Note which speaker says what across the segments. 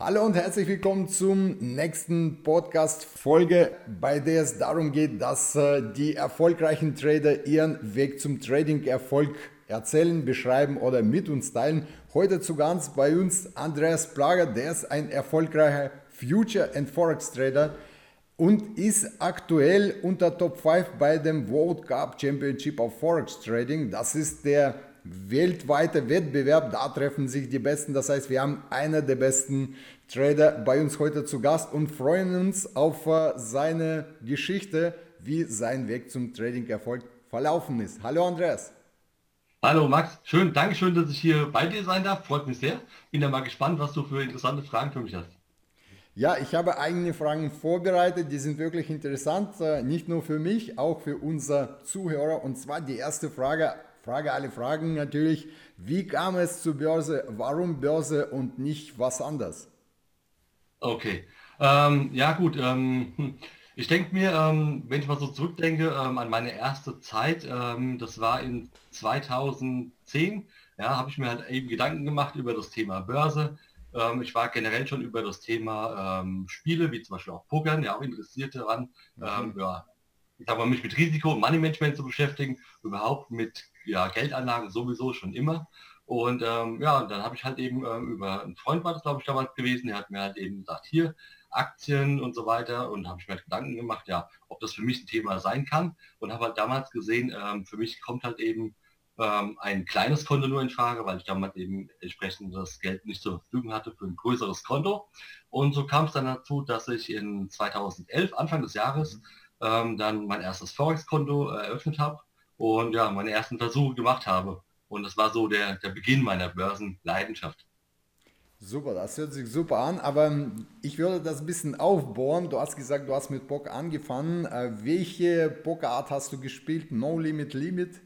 Speaker 1: Hallo und herzlich willkommen zum nächsten Podcast-Folge, bei der es darum geht, dass äh, die erfolgreichen Trader ihren Weg zum Trading-Erfolg erzählen, beschreiben oder mit uns teilen. Heute zu ganz bei uns Andreas Plager, der ist ein erfolgreicher Future- and Forex-Trader und ist aktuell unter Top 5 bei dem World Cup Championship of Forex Trading. Das ist der weltweite Wettbewerb, da treffen sich die Besten. Das heißt, wir haben einer der besten Trader bei uns heute zu Gast und freuen uns auf äh, seine Geschichte, wie sein Weg zum Trading-Erfolg verlaufen ist. Hallo Andreas.
Speaker 2: Hallo Max, schön, danke schön, dass ich hier bei dir sein darf. Freut mich sehr. Bin ja mal gespannt, was du für interessante Fragen für mich hast.
Speaker 1: Ja, ich habe eigene Fragen vorbereitet, die sind wirklich interessant, äh, nicht nur für mich, auch für unsere Zuhörer. Und zwar die erste Frage Frage alle Fragen natürlich. Wie kam es zur Börse? Warum Börse und nicht was anderes?
Speaker 2: Okay. Ähm, ja gut, ähm, ich denke mir, ähm, wenn ich mal so zurückdenke ähm, an meine erste Zeit, ähm, das war in 2010, ja, habe ich mir halt eben Gedanken gemacht über das Thema Börse. Ähm, ich war generell schon über das Thema Spiele, wie zum Beispiel auch Pokern, ja auch interessiert daran, mhm. ja, ich sag mal, mich mit Risiko und Money Management zu beschäftigen, überhaupt mit ja, Geldanlagen sowieso schon immer. Und ähm, ja, dann habe ich halt eben ähm, über einen Freund war das, glaube ich, damals gewesen, der hat mir halt eben gesagt, hier Aktien und so weiter und habe ich mir halt Gedanken gemacht, ja, ob das für mich ein Thema sein kann und habe halt damals gesehen, ähm, für mich kommt halt eben ähm, ein kleines Konto nur in Frage, weil ich damals eben entsprechend das Geld nicht zur Verfügung hatte für ein größeres Konto. Und so kam es dann dazu, dass ich in 2011, Anfang des Jahres, ähm, dann mein erstes Forex-Konto eröffnet habe und ja, meine ersten Versuche gemacht habe. Und das war so der, der Beginn meiner Börsenleidenschaft.
Speaker 1: Super, das hört sich super an, aber ähm, ich würde das ein bisschen aufbohren. Du hast gesagt, du hast mit Poker angefangen. Äh, welche Pokerart hast du gespielt? No Limit, Limit?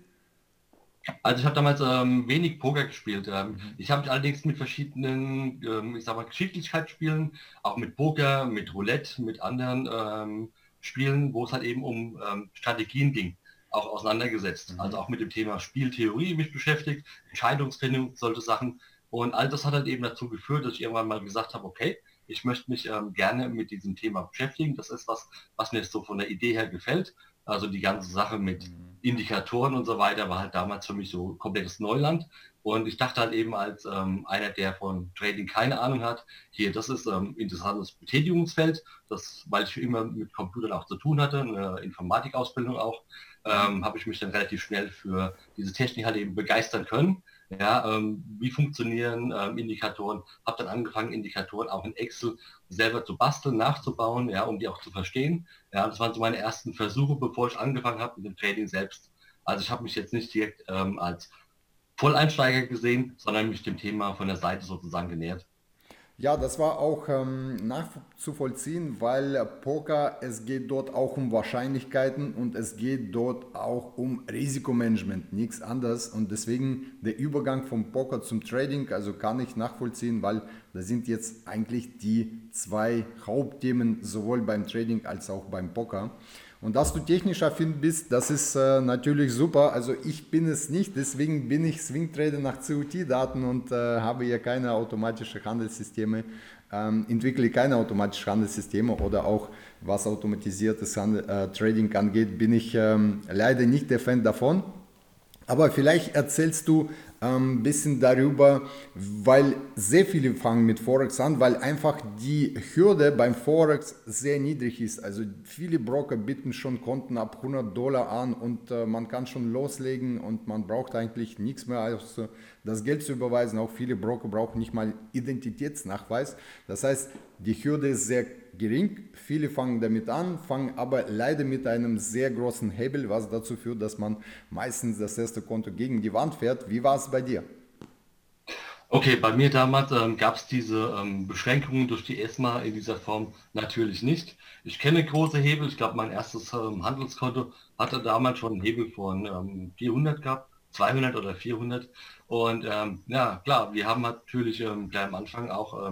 Speaker 2: Also ich habe damals ähm, wenig Poker gespielt. Ähm, mhm. Ich habe mich allerdings mit verschiedenen, ähm, ich sag mal, Geschicklichkeitsspielen, auch mit Poker, mit Roulette, mit anderen ähm, Spielen, wo es halt eben um ähm, Strategien ging auch auseinandergesetzt. Mhm. Also auch mit dem Thema Spieltheorie mich beschäftigt, Entscheidungsfindung, solche Sachen. Und all das hat halt eben dazu geführt, dass ich irgendwann mal gesagt habe, okay, ich möchte mich ähm, gerne mit diesem Thema beschäftigen. Das ist was, was mir so von der Idee her gefällt. Also die ganze Sache mit mhm. Indikatoren und so weiter war halt damals für mich so komplettes Neuland. Und ich dachte halt eben als ähm, einer, der von Trading keine Ahnung hat, hier, das ist ähm, interessantes Betätigungsfeld, das, weil ich immer mit Computern auch zu tun hatte, eine Informatikausbildung auch, ähm, habe ich mich dann relativ schnell für diese Technik halt eben begeistern können. Ja, ähm, wie funktionieren ähm, Indikatoren? Habe dann angefangen, Indikatoren auch in Excel selber zu basteln, nachzubauen, ja, um die auch zu verstehen. Ja, das waren so meine ersten Versuche, bevor ich angefangen habe mit dem Trading selbst. Also ich habe mich jetzt nicht direkt ähm, als Volleinsteiger gesehen, sondern mich dem Thema von der Seite sozusagen genähert.
Speaker 1: Ja, das war auch ähm, nachzuvollziehen, weil Poker, es geht dort auch um Wahrscheinlichkeiten und es geht dort auch um Risikomanagement, nichts anderes. Und deswegen der Übergang vom Poker zum Trading, also kann ich nachvollziehen, weil da sind jetzt eigentlich die zwei Hauptthemen sowohl beim Trading als auch beim Poker. Und dass du technisch affin bist, das ist äh, natürlich super. Also ich bin es nicht, deswegen bin ich Swing-Trader nach COT-Daten und äh, habe hier keine automatischen Handelssysteme, ähm, entwickle keine automatischen Handelssysteme oder auch was automatisiertes Handel, äh, Trading angeht, bin ich ähm, leider nicht der Fan davon. Aber vielleicht erzählst du ein ähm, bisschen darüber, weil sehr viele fangen mit Forex an, weil einfach die Hürde beim Forex sehr niedrig ist. Also viele Broker bieten schon Konten ab 100 Dollar an und äh, man kann schon loslegen und man braucht eigentlich nichts mehr als das Geld zu überweisen. Auch viele Broker brauchen nicht mal Identitätsnachweis. Das heißt, die Hürde ist sehr gering. Viele fangen damit an, fangen aber leider mit einem sehr großen Hebel, was dazu führt, dass man meistens das erste Konto gegen die Wand fährt. Wie war es bei dir?
Speaker 2: Okay, bei mir damals ähm, gab es diese ähm, Beschränkungen durch die ESMA in dieser Form natürlich nicht. Ich kenne große Hebel. Ich glaube, mein erstes ähm, Handelskonto hatte damals schon einen Hebel von 400 ähm, gehabt, 200 oder 400. Und ähm, ja, klar, wir haben natürlich ähm, gleich am Anfang auch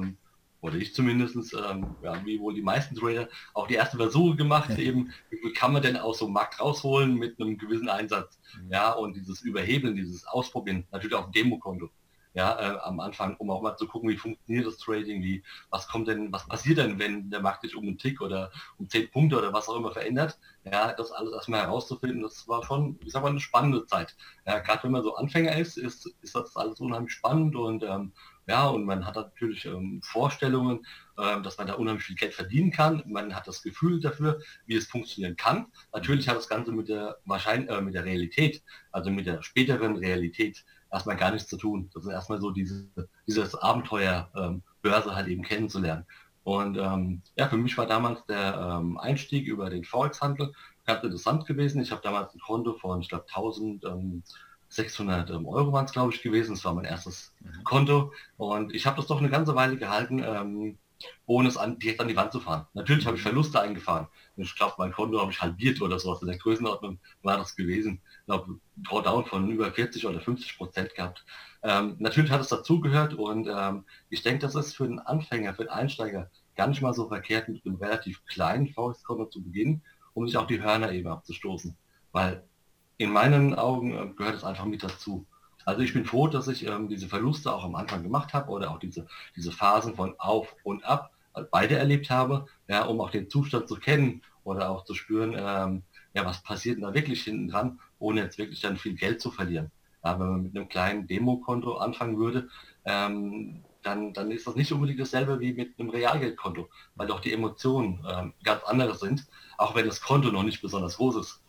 Speaker 2: oder ich zumindest, ähm, ja, wie wohl die meisten Trader, auch die ersten Versuche gemacht, eben, wie kann man denn aus so einem Markt rausholen mit einem gewissen Einsatz. Mhm. Ja, und dieses Überhebeln, dieses Ausprobieren, natürlich auf dem Demokonto. ja, äh, am Anfang, um auch mal zu gucken, wie funktioniert das Trading, wie, was kommt denn, was passiert denn, wenn der Markt sich um einen Tick oder um zehn Punkte oder was auch immer verändert. Ja, das alles erstmal herauszufinden, das war schon, ich sag mal, eine spannende Zeit. Ja, gerade wenn man so Anfänger ist, ist, ist das alles unheimlich spannend und ähm, ja, und man hat natürlich ähm, Vorstellungen, äh, dass man da unheimlich viel Geld verdienen kann. Man hat das Gefühl dafür, wie es funktionieren kann. Natürlich hat das Ganze mit der, wahrscheinlich, äh, mit der Realität, also mit der späteren Realität, erstmal gar nichts zu tun. Das ist erstmal so diese, dieses Abenteuer ähm, Börse halt eben kennenzulernen. Und ähm, ja, für mich war damals der ähm, Einstieg über den Forex-Handel ganz interessant gewesen. Ich habe damals ein Konto von, ich glaube, 1000 ähm, 600 ähm, Euro waren es, glaube ich, gewesen. Das war mein erstes mhm. Konto. Und ich habe das doch eine ganze Weile gehalten, ähm, ohne es an, direkt an die Wand zu fahren. Natürlich habe ich mhm. Verluste eingefahren. Ich glaube, mein Konto habe ich halbiert oder sowas. In der Größenordnung war das gewesen. Ich glaube, Drawdown von über 40 oder 50 Prozent gehabt. Ähm, natürlich hat es dazugehört und ähm, ich denke, das ist für den Anfänger, für den Einsteiger gar nicht mal so verkehrt, mit einem relativ kleinen Faustkonto zu beginnen, um sich auch die Hörner eben abzustoßen. Weil in meinen Augen äh, gehört es einfach mit dazu. Also ich bin froh, dass ich ähm, diese Verluste auch am Anfang gemacht habe oder auch diese, diese Phasen von auf und ab äh, beide erlebt habe, ja, um auch den Zustand zu kennen oder auch zu spüren, ähm, ja, was passiert denn da wirklich hinten dran, ohne jetzt wirklich dann viel Geld zu verlieren. Ja, wenn man mit einem kleinen Demokonto anfangen würde, ähm, dann, dann ist das nicht unbedingt dasselbe wie mit einem Realgeldkonto, weil doch die Emotionen ähm, ganz andere sind, auch wenn das Konto noch nicht besonders groß ist.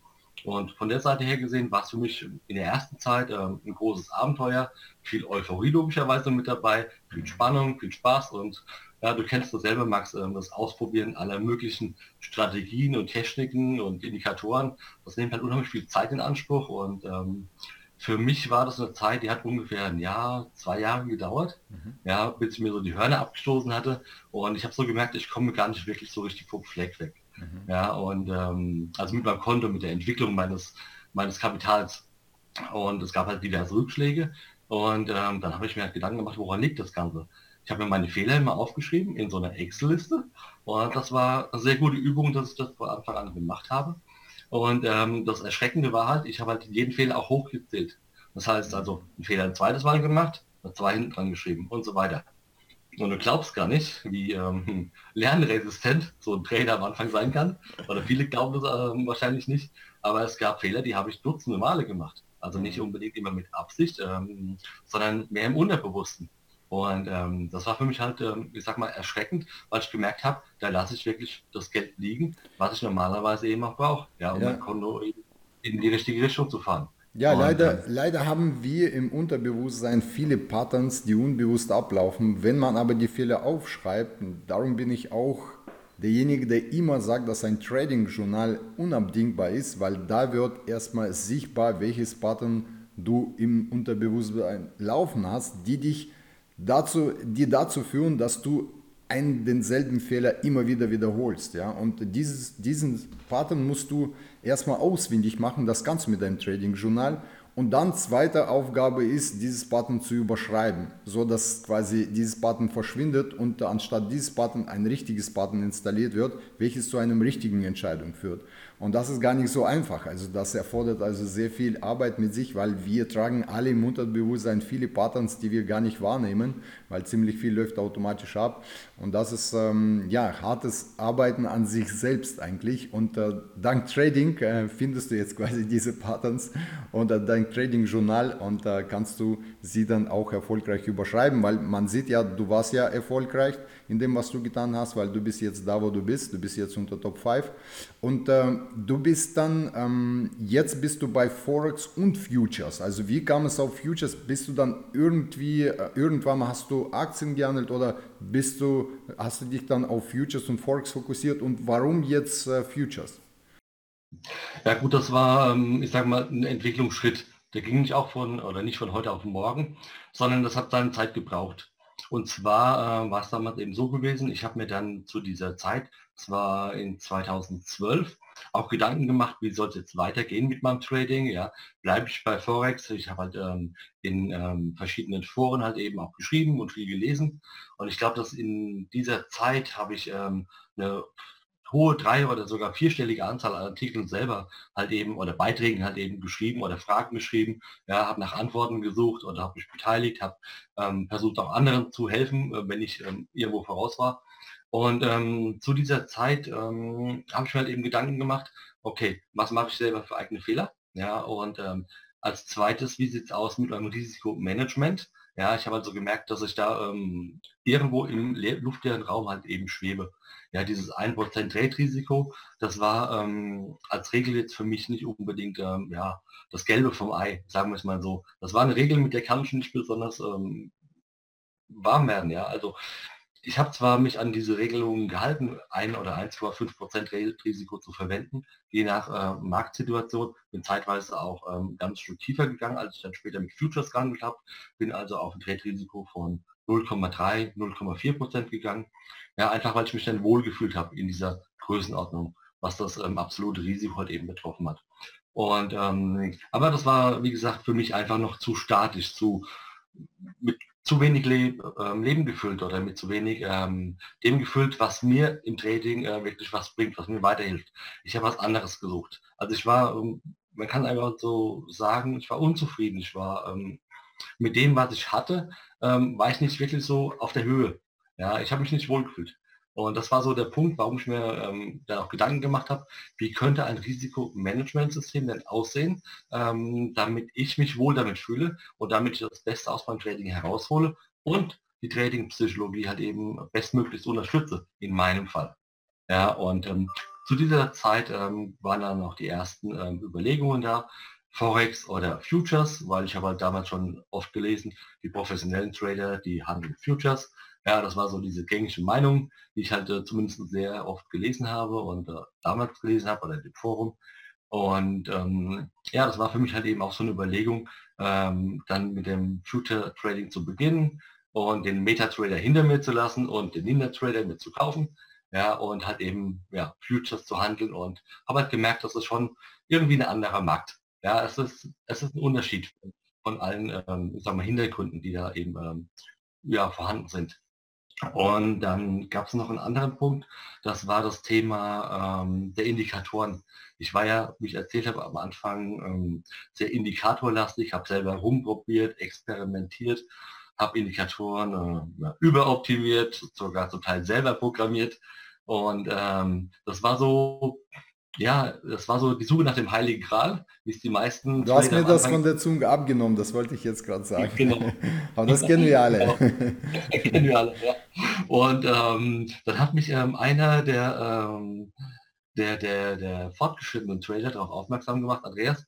Speaker 2: Und von der Seite her gesehen war es für mich in der ersten Zeit ähm, ein großes Abenteuer, viel Euphorie logischerweise mit dabei, viel Spannung, viel Spaß und ja, du kennst das selber, Max, ähm, das Ausprobieren aller möglichen Strategien und Techniken und Indikatoren, das nimmt halt unheimlich viel Zeit in Anspruch und ähm, für mich war das eine Zeit, die hat ungefähr ein Jahr, zwei Jahre gedauert, mhm. ja, bis ich mir so die Hörner abgestoßen hatte und ich habe so gemerkt, ich komme gar nicht wirklich so richtig vom Fleck weg. Mhm. Ja, und ähm, also mit meinem Konto, mit der Entwicklung meines, meines Kapitals. Und es gab halt diverse Rückschläge. Und ähm, dann habe ich mir halt Gedanken gemacht, woran liegt das Ganze? Ich habe mir meine Fehler immer aufgeschrieben in so einer Excel-Liste. Und das war eine sehr gute Übung, dass ich das von Anfang an gemacht habe. Und ähm, das Erschreckende war halt, ich habe halt jeden Fehler auch hochgezählt. Das heißt also, einen Fehler ein zweites Mal gemacht, zwei hinten dran geschrieben und so weiter. Und du glaubst gar nicht, wie ähm, lernresistent so ein Trainer am Anfang sein kann. Oder viele glauben das ähm, wahrscheinlich nicht. Aber es gab Fehler, die habe ich dutzende Male gemacht. Also nicht mhm. unbedingt immer mit Absicht, ähm, sondern mehr im Unterbewussten. Und ähm, das war für mich halt, ähm, ich sag mal, erschreckend, weil ich gemerkt habe, da lasse ich wirklich das Geld liegen, was ich normalerweise eben auch brauche, ja, um ja. mein Konto in die richtige Richtung zu fahren.
Speaker 1: Ja, leider, leider haben wir im Unterbewusstsein viele Patterns, die unbewusst ablaufen. Wenn man aber die Fehler aufschreibt, darum bin ich auch derjenige, der immer sagt, dass ein Trading-Journal unabdingbar ist, weil da wird erstmal sichtbar, welches Pattern du im Unterbewusstsein laufen hast, die dich dazu, die dazu führen, dass du einen denselben Fehler immer wieder wiederholst. Ja? Und dieses, diesen Pattern musst du erstmal auswendig machen, das du mit deinem Trading-Journal. Und dann zweite Aufgabe ist, dieses Button zu überschreiben, so dass quasi dieses Button verschwindet und anstatt dieses Button ein richtiges Button installiert wird, welches zu einer richtigen Entscheidung führt. Und das ist gar nicht so einfach. Also das erfordert also sehr viel Arbeit mit sich, weil wir tragen alle im Unterbewusstsein viele Patterns, die wir gar nicht wahrnehmen, weil ziemlich viel läuft automatisch ab. Und das ist ähm, ja hartes Arbeiten an sich selbst eigentlich. Und äh, dank Trading äh, findest du jetzt quasi diese Patterns und äh, dank Trading Journal und da kannst du sie dann auch erfolgreich überschreiben, weil man sieht ja, du warst ja erfolgreich in dem, was du getan hast, weil du bist jetzt da, wo du bist. Du bist jetzt unter Top 5. Und äh, du bist dann, ähm, jetzt bist du bei Forex und Futures. Also wie kam es auf Futures? Bist du dann irgendwie, äh, irgendwann hast du Aktien gehandelt oder bist du, hast du dich dann auf Futures und Forex fokussiert und warum jetzt äh, Futures?
Speaker 2: Ja gut, das war, ähm, ich sage mal, ein Entwicklungsschritt. Der ging nicht auch von, oder nicht von heute auf morgen, sondern das hat seine Zeit gebraucht. Und zwar äh, war es damals eben so gewesen, ich habe mir dann zu dieser Zeit, zwar in 2012, auch Gedanken gemacht, wie soll es jetzt weitergehen mit meinem Trading. Ja, bleibe ich bei Forex? Ich habe halt ähm, in ähm, verschiedenen Foren halt eben auch geschrieben und viel gelesen. Und ich glaube, dass in dieser Zeit habe ich ähm, eine hohe drei- oder sogar vierstellige Anzahl an Artikeln selber halt eben oder Beiträgen halt eben geschrieben oder Fragen geschrieben, ja, habe nach Antworten gesucht oder habe mich beteiligt, habe ähm, versucht auch anderen zu helfen, äh, wenn ich ähm, irgendwo voraus war. Und ähm, zu dieser Zeit ähm, habe ich mir halt eben Gedanken gemacht, okay, was mache ich selber für eigene Fehler? Ja, und ähm, als zweites, wie sieht es aus mit meinem Risikomanagement? Ja, ich habe also gemerkt, dass ich da ähm, irgendwo im luftleeren Raum halt eben schwebe. Ja, dieses 1% Trade-Risiko, das war ähm, als Regel jetzt für mich nicht unbedingt ähm, ja, das Gelbe vom Ei, sagen wir es mal so. Das war eine Regel, mit der kann ich nicht besonders ähm, warm werden. Ja, also ich habe zwar mich an diese Regelungen gehalten, ein oder 1,5 Prozent Risiko zu verwenden, je nach äh, Marktsituation. Bin zeitweise auch ähm, ganz Stück tiefer gegangen, als ich dann später mit Futures gehandelt habe. Bin also auf ein Trade-Risiko von 0,3, 0,4 Prozent gegangen. Ja, einfach weil ich mich dann wohlgefühlt habe in dieser Größenordnung, was das ähm, absolute Risiko halt eben betroffen hat. Und ähm, aber das war, wie gesagt, für mich einfach noch zu statisch, zu mit zu wenig Le ähm, Leben gefüllt oder mit zu wenig ähm, dem gefüllt, was mir im Trading äh, wirklich was bringt, was mir weiterhilft. Ich habe was anderes gesucht. Also ich war, ähm, man kann einfach so sagen, ich war unzufrieden. Ich war ähm, mit dem, was ich hatte, ähm, war ich nicht wirklich so auf der Höhe. Ja, ich habe mich nicht wohlgefühlt. Und das war so der Punkt, warum ich mir ähm, dann auch Gedanken gemacht habe, wie könnte ein Risikomanagementsystem denn aussehen, ähm, damit ich mich wohl damit fühle und damit ich das Beste aus meinem Trading heraushole und die Trading-Psychologie halt eben bestmöglichst unterstütze, in meinem Fall. Ja, und ähm, zu dieser Zeit ähm, waren dann noch die ersten ähm, Überlegungen da, Forex oder Futures, weil ich habe halt damals schon oft gelesen, die professionellen Trader, die handeln Futures ja, das war so diese gängige Meinung, die ich halt äh, zumindest sehr oft gelesen habe und äh, damals gelesen habe oder im Forum. Und ähm, ja, das war für mich halt eben auch so eine Überlegung, ähm, dann mit dem Future Trading zu beginnen und den Meta-Trader hinter mir zu lassen und den Ninja-Trader mit zu kaufen. Ja, und halt eben ja, Futures zu handeln und habe halt gemerkt, dass es schon irgendwie ein anderer Markt. Ja, es ist, es ist ein Unterschied von allen, ähm, ich sag mal, Hintergründen, die da eben ähm, ja, vorhanden sind. Und dann gab es noch einen anderen Punkt, das war das Thema ähm, der Indikatoren. Ich war ja, wie ich erzählt habe, am Anfang ähm, sehr indikatorlastig, habe selber rumprobiert, experimentiert, habe Indikatoren äh, überoptimiert, sogar zum Teil selber programmiert. Und ähm, das war so ja, das war so die Suche nach dem Heiligen Gral, wie es die meisten.
Speaker 1: Du hast mir das von der Zunge abgenommen, das wollte ich jetzt gerade sagen. Genau. Aber das kennen wir alle. Genau.
Speaker 2: Das kennen wir alle, ja. Und ähm, dann hat mich ähm, einer der, ähm, der, der, der fortgeschrittenen Trader darauf aufmerksam gemacht, Andreas,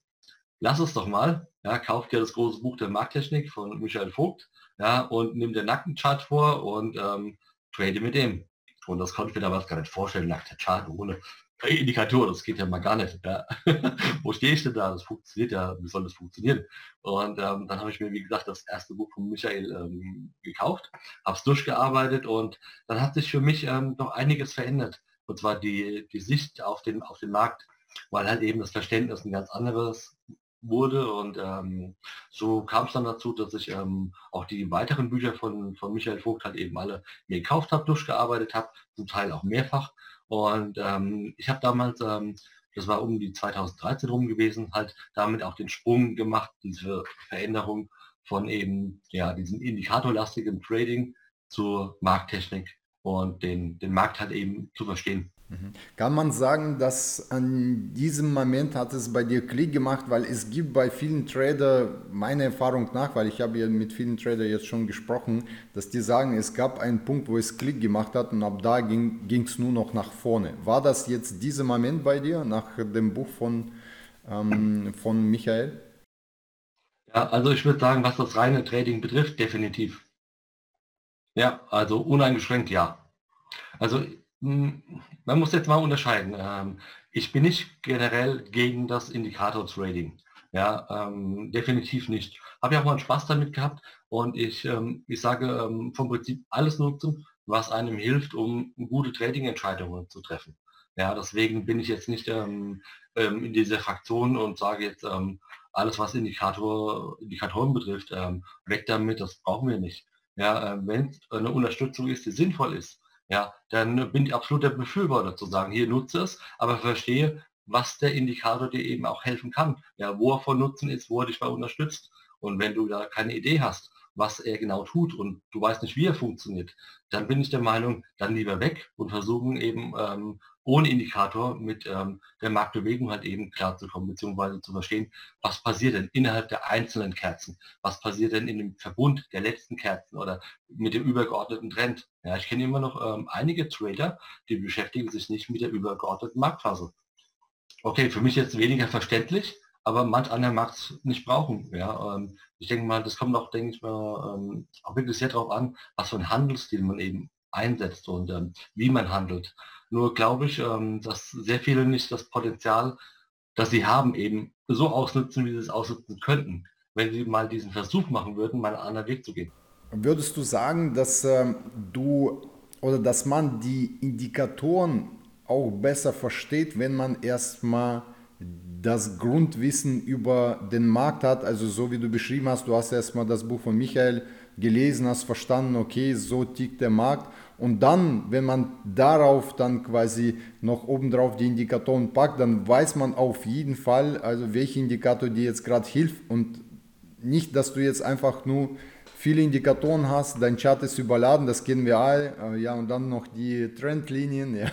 Speaker 2: lass es doch mal, ja, kauf dir das große Buch der Markttechnik von Michael Vogt, ja, und nimm den Nackenchart vor und ähm, trade mit dem. Und das konnte ich mir damals gar nicht vorstellen, nach der Chart ohne Indikator, das geht ja mal gar nicht. Ja. Wo stehe ich denn da? Das funktioniert ja, wie soll das funktionieren? Und ähm, dann habe ich mir, wie gesagt, das erste Buch von Michael ähm, gekauft, habe es durchgearbeitet und dann hat sich für mich ähm, noch einiges verändert. Und zwar die, die Sicht auf den, auf den Markt, weil halt eben das Verständnis ein ganz anderes wurde und ähm, so kam es dann dazu, dass ich ähm, auch die weiteren Bücher von, von Michael Vogt halt eben alle mir gekauft habe, durchgearbeitet habe, zum Teil auch mehrfach und ähm, ich habe damals, ähm, das war um die 2013 rum gewesen, halt damit auch den Sprung gemacht, diese Veränderung von eben ja, diesem indikatorlastigen Trading zur Markttechnik und den, den Markt halt eben zu verstehen.
Speaker 1: Kann man sagen, dass an diesem Moment hat es bei dir Klick gemacht, weil es gibt bei vielen Trader, meiner Erfahrung nach, weil ich habe ja mit vielen Trader jetzt schon gesprochen, dass die sagen, es gab einen Punkt, wo es Klick gemacht hat und ab da ging es nur noch nach vorne. War das jetzt dieser Moment bei dir, nach dem Buch von, ähm, von Michael?
Speaker 2: Ja, also ich würde sagen, was das reine Trading betrifft, definitiv. Ja, also uneingeschränkt ja. Also man muss jetzt mal unterscheiden. Ähm, ich bin nicht generell gegen das Indikator-Trading. Ja, ähm, definitiv nicht. Habe ja auch mal Spaß damit gehabt und ich, ähm, ich sage ähm, vom Prinzip alles nutzen, was einem hilft, um gute Trading-Entscheidungen zu treffen. Ja, deswegen bin ich jetzt nicht ähm, ähm, in dieser Fraktion und sage jetzt alles, was Indikator, Indikatoren betrifft, weg damit, das brauchen wir nicht. Ja, äh, wenn es eine Unterstützung ist, die sinnvoll ist, ja, dann bin ich absolut der Befürworter zu sagen, hier nutze es, aber verstehe, was der Indikator dir eben auch helfen kann, ja, wo er von Nutzen ist, wo er dich mal unterstützt. Und wenn du da keine Idee hast, was er genau tut und du weißt nicht, wie er funktioniert, dann bin ich der Meinung, dann lieber weg und versuchen eben ähm, ohne Indikator mit ähm, der Marktbewegung halt eben klarzukommen, beziehungsweise zu verstehen, was passiert denn innerhalb der einzelnen Kerzen, was passiert denn in dem Verbund der letzten Kerzen oder mit dem übergeordneten Trend. Ja, ich kenne immer noch ähm, einige Trader, die beschäftigen sich nicht mit der übergeordneten Marktphase. Okay, für mich jetzt weniger verständlich, aber manch anderer mag es nicht brauchen. Ja, ähm, ich denke mal, das kommt auch, denke ich mal, ähm, auch wirklich sehr darauf an, was für ein Handelsstil man eben einsetzt und ähm, wie man handelt. Nur glaube ich, ähm, dass sehr viele nicht das Potenzial, das sie haben, eben so ausnutzen, wie sie es ausnutzen könnten, wenn sie mal diesen Versuch machen würden, mal einen anderen Weg zu gehen.
Speaker 1: Würdest du sagen, dass ähm, du oder dass man die Indikatoren auch besser versteht, wenn man erstmal das Grundwissen über den Markt hat, also so wie du beschrieben hast, du hast erstmal das Buch von Michael gelesen, hast verstanden, okay, so tickt der Markt. Und dann, wenn man darauf dann quasi noch obendrauf die Indikatoren packt, dann weiß man auf jeden Fall, also welcher Indikator dir jetzt gerade hilft und nicht, dass du jetzt einfach nur viele Indikatoren hast, dein Chart ist überladen, das kennen wir alle, äh, ja, und dann noch die Trendlinien ja,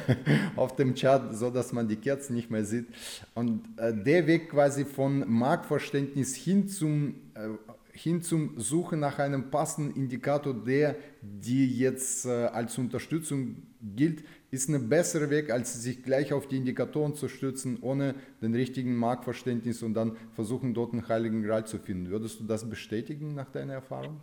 Speaker 1: auf dem Chart, so dass man die Kerzen nicht mehr sieht. Und äh, der Weg quasi von Marktverständnis hin zum, äh, hin zum Suchen nach einem passenden Indikator, der dir jetzt äh, als Unterstützung gilt, ist ein besserer Weg, als sich gleich auf die Indikatoren zu stützen, ohne den richtigen Marktverständnis und dann versuchen, dort einen heiligen Gral zu finden. Würdest du das bestätigen nach deiner Erfahrung?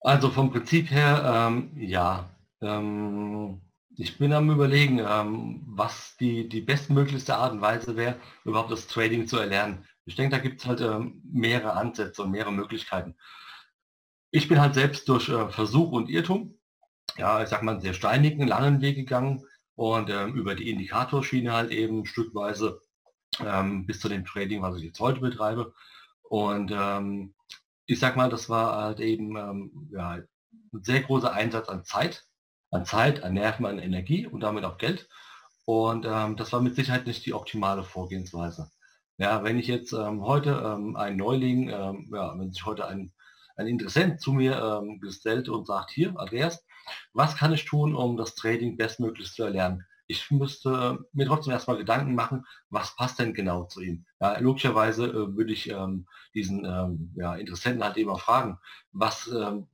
Speaker 2: Also vom Prinzip her, ähm, ja. Ähm, ich bin am überlegen, ähm, was die, die bestmöglichste Art und Weise wäre, überhaupt das Trading zu erlernen. Ich denke, da gibt es halt ähm, mehrere Ansätze und mehrere Möglichkeiten. Ich bin halt selbst durch äh, Versuch und Irrtum, ja, ich sag mal, einen sehr steinigen, langen Weg gegangen und ähm, über die Indikatorschiene halt eben stückweise ähm, bis zu dem Trading, was ich jetzt heute betreibe. Und ähm, ich sag mal, das war halt eben ähm, ja, ein sehr großer Einsatz an Zeit, an Zeit, an Nerven, an Energie und damit auch Geld. Und ähm, das war mit Sicherheit nicht die optimale Vorgehensweise. Ja, wenn ich jetzt ähm, heute ähm, ein Neuling, ja, wenn sich heute ein, ein Interessent zu mir ähm, gestellt und sagt, hier, Andreas, was kann ich tun, um das Trading bestmöglich zu erlernen? ich müsste mir trotzdem erstmal Gedanken machen, was passt denn genau zu ihm. Ja, logischerweise äh, würde ich ähm, diesen ähm, ja, Interessenten halt auch fragen, was, ähm,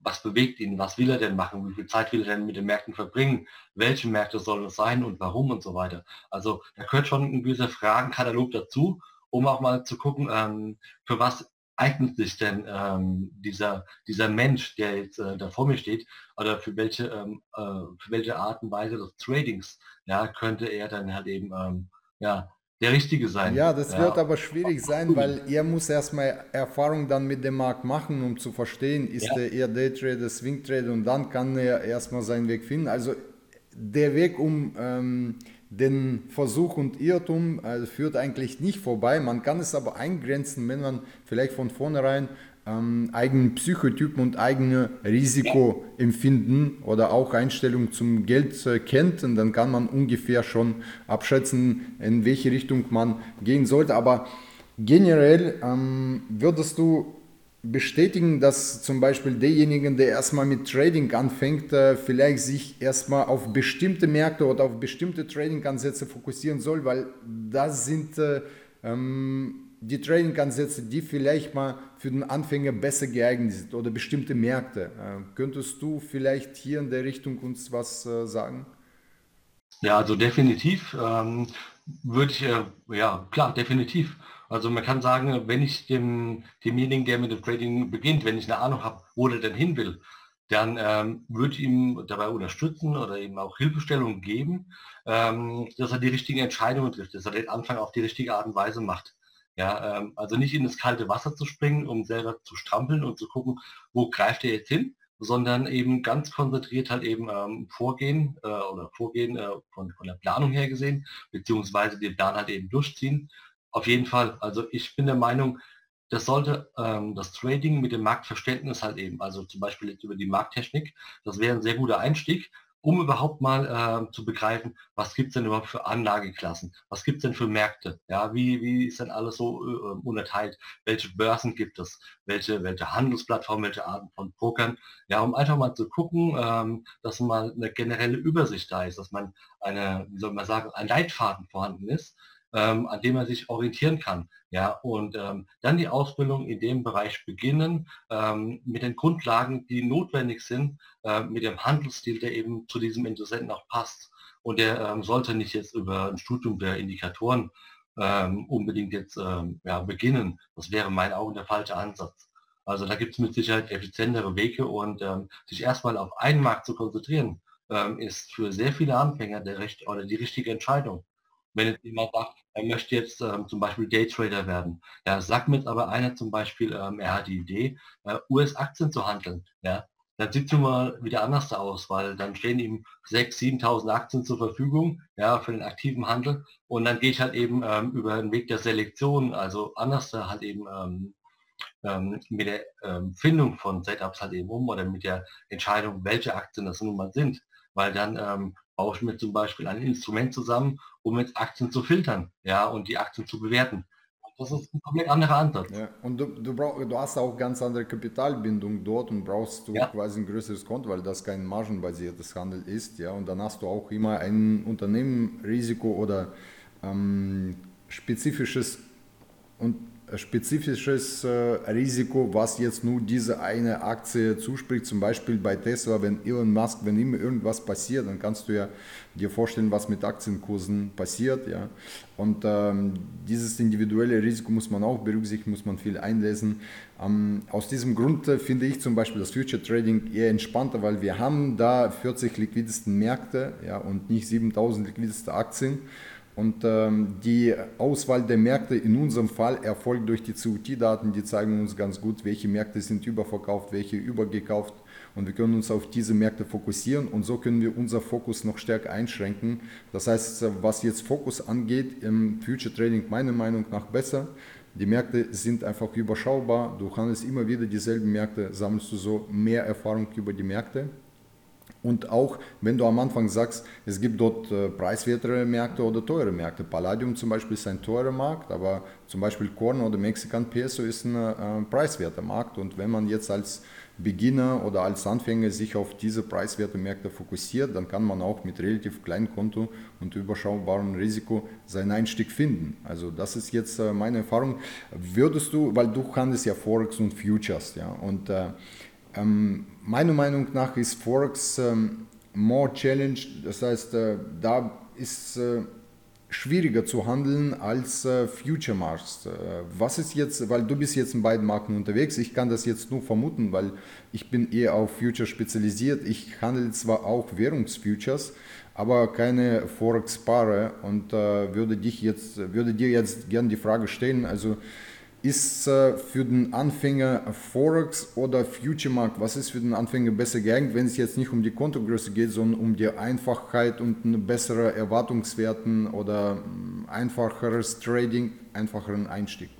Speaker 2: was bewegt ihn, was will er denn machen, wie viel Zeit will er denn mit den Märkten verbringen, welche Märkte sollen es sein und warum und so weiter. Also da gehört schon ein gewisser Fragenkatalog dazu, um auch mal zu gucken, ähm, für was eignet sich denn ähm, dieser, dieser Mensch, der jetzt äh, da vor mir steht, oder für welche, ähm, äh, für welche Art und Weise des Tradings, ja, könnte er dann halt eben, ähm, ja, der Richtige sein.
Speaker 1: Ja, das ja. wird aber schwierig sein, weil er muss erstmal Erfahrung dann mit dem Markt machen, um zu verstehen, ist ja. er eher Daytrader, Swingtrader und dann kann er erstmal seinen Weg finden. Also der Weg, um ähm, den Versuch und Irrtum also führt eigentlich nicht vorbei. Man kann es aber eingrenzen, wenn man vielleicht von vornherein ähm, eigenen Psychotypen und eigene Risikoempfinden oder auch Einstellung zum Geld äh, kennt, und dann kann man ungefähr schon abschätzen, in welche Richtung man gehen sollte. Aber generell ähm, würdest du bestätigen, dass zum Beispiel derjenige, der erstmal mit Trading anfängt, äh, vielleicht sich erstmal auf bestimmte Märkte oder auf bestimmte Trading-Ansätze fokussieren soll, weil das sind äh, ähm, die Trading-Ansätze, die vielleicht mal für den Anfänger besser geeignet sind oder bestimmte Märkte. Äh, könntest du vielleicht hier in der Richtung uns was äh, sagen?
Speaker 2: Ja, also definitiv ähm, würde ich, äh, ja klar, definitiv. Also man kann sagen, wenn ich dem, demjenigen, der mit dem Trading beginnt, wenn ich eine Ahnung habe, wo der denn hin will, dann ähm, würde ich ihm dabei unterstützen oder ihm auch Hilfestellung geben, ähm, dass er die richtigen Entscheidungen trifft, dass er den Anfang auf die richtige Art und Weise macht. Ja, ähm, also nicht in das kalte Wasser zu springen, um selber zu strampeln und zu gucken, wo greift er jetzt hin, sondern eben ganz konzentriert halt eben ähm, vorgehen äh, oder vorgehen äh, von, von der Planung her gesehen, beziehungsweise den Plan halt eben durchziehen auf jeden Fall. Also ich bin der Meinung, das sollte ähm, das Trading mit dem Marktverständnis halt eben, also zum Beispiel jetzt über die Markttechnik, das wäre ein sehr guter Einstieg. um überhaupt mal äh, zu begreifen, was gibt es denn überhaupt für Anlageklassen, was gibt es denn für Märkte, ja, wie, wie ist denn alles so äh, unterteilt, welche Börsen gibt es, welche, welche Handelsplattformen, welche Arten von Pokern, ja, um einfach mal zu gucken, ähm, dass mal eine generelle Übersicht da ist, dass man eine, wie soll man sagen, ein Leitfaden vorhanden ist, ähm, an dem man sich orientieren kann. Ja, und ähm, dann die Ausbildung in dem Bereich beginnen, ähm, mit den Grundlagen, die notwendig sind, äh, mit dem Handelsstil, der eben zu diesem Interessenten auch passt. Und der ähm, sollte nicht jetzt über ein Studium der Indikatoren ähm, unbedingt jetzt ähm, ja, beginnen. Das wäre in meinen Augen der falsche Ansatz. Also da gibt es mit Sicherheit effizientere Wege und sich erstmal auf einen Markt zu konzentrieren, ist für sehr viele Anfänger der Recht oder die richtige Entscheidung. Wenn jetzt jemand sagt, er möchte jetzt ähm, zum Beispiel Daytrader werden, ja, sagt mir jetzt aber einer zum Beispiel, ähm, er hat die Idee, äh, US-Aktien zu handeln, ja, dann sieht es mal wieder anders aus, weil dann stehen ihm 6.000, 7.000 Aktien zur Verfügung, ja, für den aktiven Handel. Und dann gehe ich halt eben ähm, über den Weg der Selektion, also anders halt eben ähm, ähm, mit der ähm, Findung von Setups halt eben um oder mit der Entscheidung, welche Aktien das nun mal sind, weil dann ich mir zum Beispiel ein Instrument zusammen, um jetzt Aktien zu filtern, ja, und die Aktien zu bewerten. Das ist ein komplett anderer Ansatz.
Speaker 1: Ja, und du, du, brauch, du hast auch ganz andere Kapitalbindung dort und brauchst du ja. quasi ein größeres Konto, weil das kein margenbasiertes Handel ist, ja, und dann hast du auch immer ein Unternehmenrisiko oder ähm, spezifisches und spezifisches äh, Risiko, was jetzt nur diese eine Aktie zuspricht. Zum Beispiel bei Tesla, wenn Elon Musk, wenn immer irgendwas passiert, dann kannst du ja dir vorstellen, was mit Aktienkursen passiert. Ja? Und ähm, dieses individuelle Risiko muss man auch berücksichtigen, muss man viel einlesen. Ähm, aus diesem Grund äh, finde ich zum Beispiel das Future Trading eher entspannter, weil wir haben da 40 liquidesten Märkte ja, und nicht 7000 liquideste Aktien. Und ähm, die Auswahl der Märkte in unserem Fall erfolgt durch die CUT-Daten, die zeigen uns ganz gut, welche Märkte sind überverkauft, welche übergekauft. Und wir können uns auf diese Märkte fokussieren und so können wir unser Fokus noch stärker einschränken. Das heißt, was jetzt Fokus angeht, im Future Trading meiner Meinung nach besser. Die Märkte sind einfach überschaubar. Du handelst immer wieder dieselben Märkte, sammelst du so mehr Erfahrung über die Märkte. Und auch wenn du am Anfang sagst, es gibt dort äh, preiswertere Märkte oder teure Märkte. Palladium zum Beispiel ist ein teurer Markt, aber zum Beispiel Korn oder Mexican Peso ist ein äh, preiswerter Markt. Und wenn man jetzt als Beginner oder als Anfänger sich auf diese preiswerten Märkte fokussiert, dann kann man auch mit relativ kleinem Konto und überschaubarem Risiko seinen Einstieg finden. Also das ist jetzt äh, meine Erfahrung. Würdest du, weil du handelst ja Forex und Futures, ja, und äh, ähm, meiner Meinung nach ist Forex ähm, more challenge, das heißt, äh, da ist äh, schwieriger zu handeln als äh, Future Marks. Äh, was ist jetzt, weil du bist jetzt in beiden Marken unterwegs, ich kann das jetzt nur vermuten, weil ich bin eher auf Future spezialisiert. Ich handle zwar auch Währungsfutures, aber keine Forex-Paare und äh, würde, dich jetzt, würde dir jetzt gerne die Frage stellen, also ist äh, für den Anfänger Forex oder Future Markt, was ist für den Anfänger besser geeignet, wenn es jetzt nicht um die Kontogröße geht, sondern um die Einfachheit und eine bessere Erwartungswerten oder mm, einfacheres Trading, einfacheren Einstieg?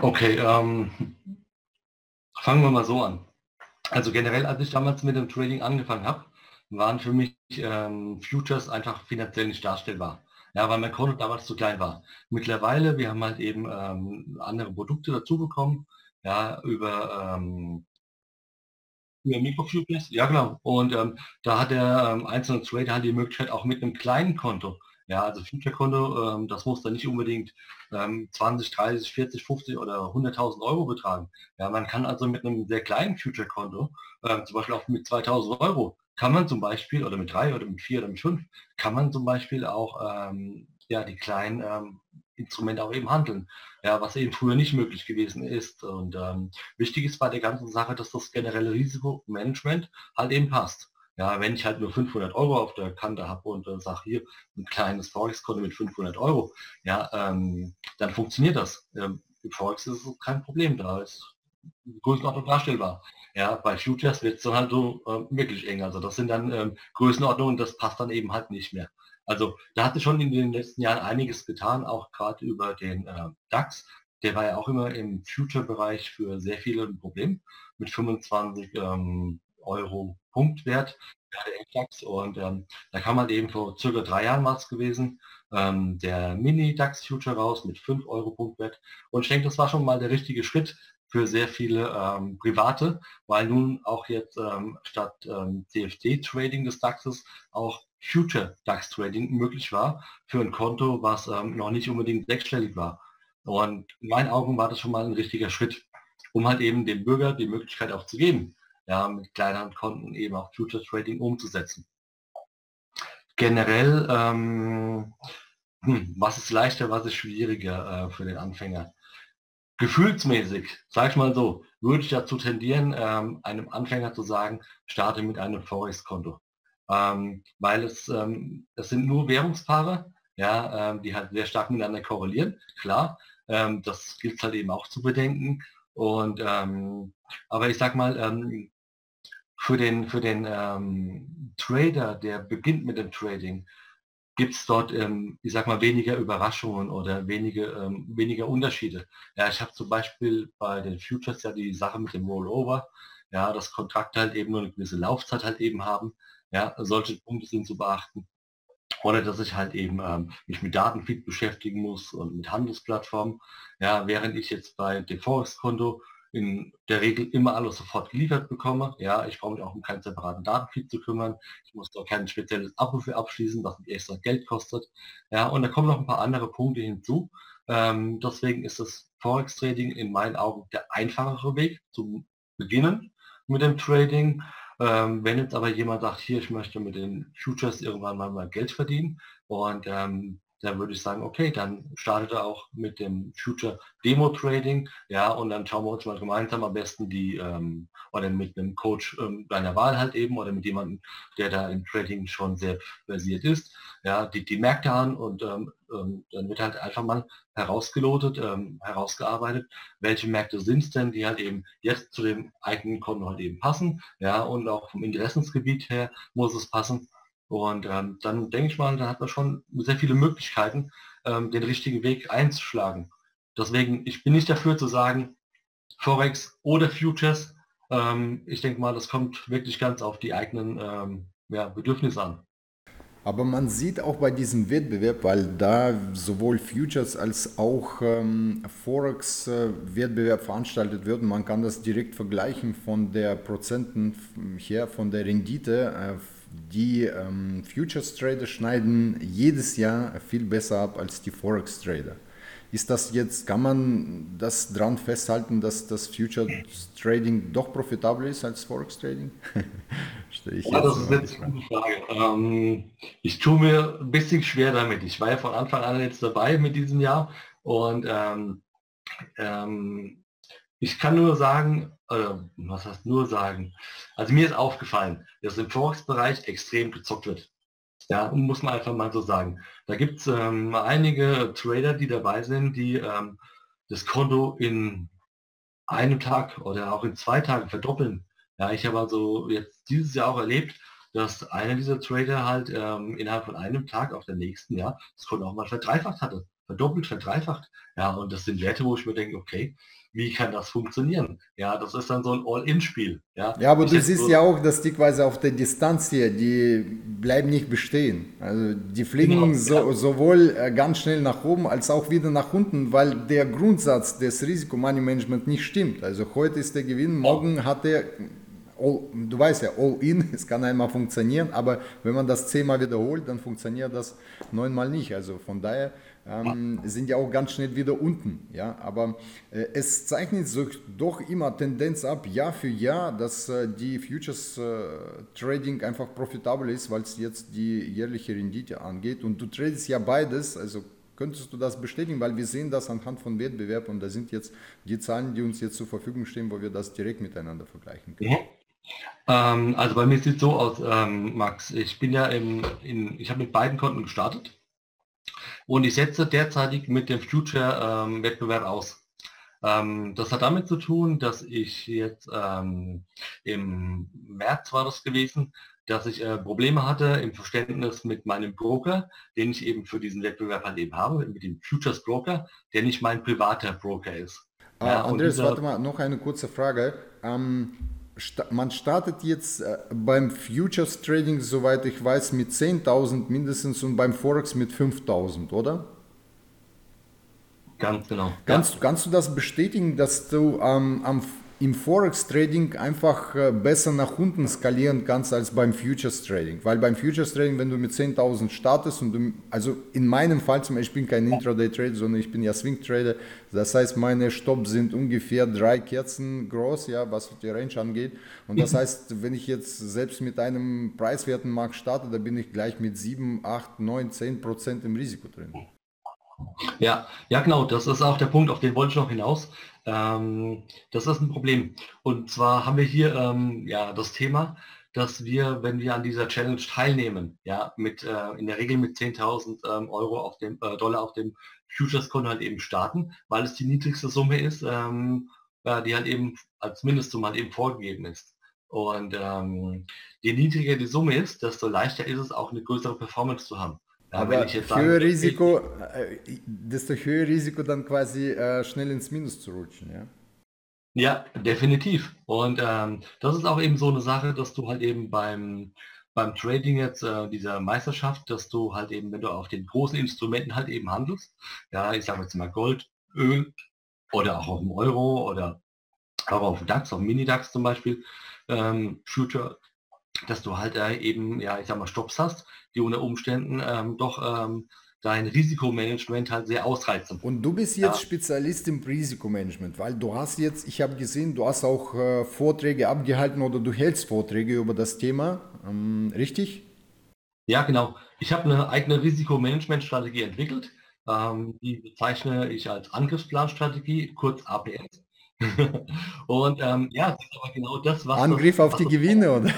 Speaker 2: Okay, ähm, fangen wir mal so an. Also generell, als ich damals mit dem Trading angefangen habe, waren für mich ähm, Futures einfach finanziell nicht darstellbar. Ja, weil mein Konto damals zu klein war. Mittlerweile, wir haben halt eben ähm, andere Produkte dazu bekommen, ja, über, ähm, über Microfutures, ja genau. Und ähm, da hat der ähm, einzelne Trader halt die Möglichkeit auch mit einem kleinen Konto, ja, also Future-Konto, ähm, das muss dann nicht unbedingt ähm, 20, 30, 40, 50 oder 100.000 Euro betragen. Ja, man kann also mit einem sehr kleinen Future-Konto, ähm, zum Beispiel auch mit 2.000 Euro, kann man zum Beispiel, oder mit drei oder mit vier oder mit fünf, kann man zum Beispiel auch ähm, ja, die kleinen ähm, Instrumente auch eben handeln. Ja, was eben früher nicht möglich gewesen ist. Und ähm, wichtig ist bei der ganzen Sache, dass das generelle Risikomanagement halt eben passt. Ja, wenn ich halt nur 500 Euro auf der Kante habe und äh, sage hier ein kleines Forex-Konto mit 500 Euro, ja, ähm, dann funktioniert das. Ähm, Forex ist kein Problem, da ist Größenordnung darstellbar. Ja, bei Futures wird es dann halt so äh, wirklich eng. Also das sind dann ähm, Größenordnungen, das passt dann eben halt nicht mehr. Also da hat sich schon in den letzten Jahren einiges getan, auch gerade über den äh, DAX. Der war ja auch immer im Future-Bereich für sehr viele ein Problem mit 25 ähm, Euro Punktwert, der. Und ähm, da kam halt eben vor circa drei Jahren was gewesen, ähm, der Mini-DAX Future raus mit 5 Euro Punktwert. Und ich denke, das war schon mal der richtige Schritt für sehr viele ähm, Private, weil nun auch jetzt ähm, statt ähm, CFD-Trading des DAXes auch Future DAX Trading möglich war für ein Konto, was ähm, noch nicht unbedingt sechsstellig war. Und in meinen Augen war das schon mal ein richtiger Schritt, um halt eben dem Bürger die Möglichkeit auch zu geben, ja, mit kleineren Konten eben auch Future Trading umzusetzen. Generell, ähm, hm, was ist leichter, was ist schwieriger äh, für den Anfänger? Gefühlsmäßig, sag ich mal so, würde ich dazu tendieren, ähm, einem Anfänger zu sagen, starte mit einem Forex-Konto. Ähm, weil es, ähm, es sind nur Währungspaare, ja, ähm, die halt sehr stark miteinander korrelieren, klar. Ähm, das gilt halt eben auch zu bedenken. Und ähm, aber ich sag mal, für den, für den Trader, der beginnt mit dem Trading, gibt es dort, ähm, ich sag mal, weniger Überraschungen oder wenige, ähm, weniger Unterschiede. Ja, ich habe zum Beispiel bei den Futures ja die Sache mit dem Rollover, ja, dass Kontrakte halt eben nur eine gewisse Laufzeit halt eben haben. Ja, solche Punkte sind zu beachten. Oder dass ich halt eben ähm, mich mit Datenfeed beschäftigen muss und mit Handelsplattformen. Ja, während ich jetzt bei dem Forex-Konto in der Regel immer alles sofort geliefert bekomme. Ja, ich brauche mich auch um keinen separaten Datenfeed zu kümmern. Ich muss auch kein spezielles Abo für abschließen, was mich extra Geld kostet. Ja, und da kommen noch ein paar andere Punkte hinzu. Ähm, deswegen ist das Forex Trading in meinen Augen der einfachere Weg zum Beginnen mit dem Trading. Ähm, wenn jetzt aber jemand sagt, hier, ich möchte mit den Futures irgendwann mal, mal Geld verdienen und ähm, dann würde ich sagen, okay, dann startet er auch mit dem Future Demo Trading, ja, und dann schauen wir uns mal gemeinsam am besten die, ähm, oder mit einem Coach ähm, deiner Wahl halt eben, oder mit jemandem, der da im Trading schon sehr versiert ist, ja, die, die Märkte an und ähm, ähm, dann wird halt einfach mal herausgelotet, ähm, herausgearbeitet, welche Märkte sind es denn, die halt eben jetzt zu dem eigenen Konto halt eben passen, ja, und auch vom Interessensgebiet her muss es passen. Und ähm, dann denke ich mal, da hat man schon sehr viele Möglichkeiten, ähm, den richtigen Weg einzuschlagen. Deswegen, ich bin nicht dafür zu sagen, Forex oder Futures. Ähm, ich denke mal, das kommt wirklich ganz auf die eigenen ähm, ja, Bedürfnisse an.
Speaker 1: Aber man sieht auch bei diesem Wettbewerb, weil da sowohl Futures als auch ähm, Forex-Wettbewerb äh, veranstaltet wird, man kann das direkt vergleichen von der Prozenten her, von der Rendite äh, die ähm, Futures Trader schneiden jedes Jahr viel besser ab als die Forex Trader. Ist das jetzt, kann man das dran festhalten, dass das Futures Trading doch profitabler ist als Forex Trading?
Speaker 2: ich ja, das ist jetzt eine gute Frage. Ähm, ich tue mir ein bisschen schwer damit. Ich war ja von Anfang an jetzt dabei mit diesem Jahr und ähm, ähm, ich kann nur sagen, äh, was heißt nur sagen? Also mir ist aufgefallen, dass im Forex-Bereich extrem gezockt wird. Ja, muss man einfach mal so sagen. Da gibt es ähm, einige Trader, die dabei sind, die ähm, das Konto in einem Tag oder auch in zwei Tagen verdoppeln. Ja, ich habe also jetzt dieses Jahr auch erlebt, dass einer dieser Trader halt ähm, innerhalb von einem Tag auf der nächsten Jahr das Konto auch mal verdreifacht hatte. Verdoppelt, verdreifacht. Ja, und das sind Werte, wo ich mir denke, okay, wie kann das funktionieren? Ja, das ist dann so ein All-In-Spiel. Ja,
Speaker 1: ja, aber ich du siehst ja auch, dass die quasi auf der Distanz hier, die bleiben nicht bestehen. Also die fliegen genau, so, ja. sowohl äh, ganz schnell nach oben als auch wieder nach unten, weil der Grundsatz des Risikomoney-Management nicht stimmt. Also heute ist der Gewinn, morgen hat er All, du weißt ja, All-In, es kann einmal funktionieren, aber wenn man das zehnmal wiederholt, dann funktioniert das neunmal nicht. Also von daher ähm, sind ja auch ganz schnell wieder unten. Ja? Aber äh, es zeichnet sich doch immer Tendenz ab, Jahr für Jahr, dass äh, die Futures äh, Trading einfach profitabel ist, weil es jetzt die jährliche Rendite angeht. Und du tradest ja beides, also könntest du das bestätigen, weil wir sehen das anhand von Wettbewerb und da sind jetzt die Zahlen, die uns jetzt zur Verfügung stehen, wo wir das direkt miteinander vergleichen können.
Speaker 2: Ja. Ähm, also bei mir sieht es so aus, ähm, Max. Ich bin ja im, in, ich habe mit beiden Konten gestartet und ich setze derzeitig mit dem Future-Wettbewerb ähm, aus. Ähm, das hat damit zu tun, dass ich jetzt ähm, im März war das gewesen, dass ich äh, Probleme hatte im Verständnis mit meinem Broker, den ich eben für diesen Wettbewerb halt eben habe, mit dem Futures Broker, der nicht mein privater Broker ist.
Speaker 1: Ah, ja, Andreas, warte mal, noch eine kurze Frage. Ähm, man startet jetzt äh, beim Futures Trading, soweit ich weiß, mit 10.000 mindestens und beim Forex mit 5.000, oder?
Speaker 2: Ganz genau.
Speaker 1: Kannst, ja. kannst du das bestätigen, dass du ähm, am im Forex Trading einfach äh, besser nach unten skalieren kannst als beim Futures Trading. Weil beim Futures Trading, wenn du mit 10.000 startest und du, also in meinem Fall zum Beispiel, ich bin kein Intraday Trader, sondern ich bin ja Swing Trader. Das heißt, meine Stops sind ungefähr drei Kerzen groß, ja, was die Range angeht. Und das heißt, wenn ich jetzt selbst mit einem preiswerten Markt starte, da bin ich gleich mit 7, 8, 9, 10 Prozent im Risiko drin.
Speaker 2: Ja, ja genau, das ist auch der Punkt, auf den wollte ich noch hinaus. Ähm, das ist ein Problem. Und zwar haben wir hier ähm, ja das Thema, dass wir, wenn wir an dieser Challenge teilnehmen, ja, mit äh, in der Regel mit 10.000 ähm, Euro auf dem äh, Dollar auf dem Futures-Konto halt eben starten, weil es die niedrigste Summe ist, ähm, äh, die halt eben als Mindestsumme halt eben vorgegeben ist. Und ähm, je niedriger die Summe ist, desto leichter ist es auch eine größere Performance zu haben.
Speaker 1: Aber höher Risiko, äh, desto höher Risiko dann quasi äh, schnell ins Minus zu rutschen, ja?
Speaker 2: Ja, definitiv. Und ähm, das ist auch eben so eine Sache, dass du halt eben beim, beim Trading jetzt äh, dieser Meisterschaft, dass du halt eben, wenn du auf den großen Instrumenten halt eben handelst, ja, ich sage jetzt mal Gold, Öl oder auch auf dem Euro oder auch auf dem DAX, auf dem Mini-DAX zum Beispiel, ähm, Future, dass du halt äh, eben, ja, ich sag mal, Stops hast, die unter Umständen ähm, doch ähm, dein Risikomanagement halt sehr ausreizen.
Speaker 1: Und du bist jetzt ja. Spezialist im Risikomanagement, weil du hast jetzt, ich habe gesehen, du hast auch äh, Vorträge abgehalten oder du hältst Vorträge über das Thema, ähm, richtig?
Speaker 2: Ja, genau. Ich habe eine eigene Risikomanagementstrategie entwickelt. Ähm, die bezeichne ich als Angriffsplanstrategie, kurz APS. und ähm, ja, das ist aber genau das,
Speaker 1: was. Angriff das, auf was die Gewinne, oder?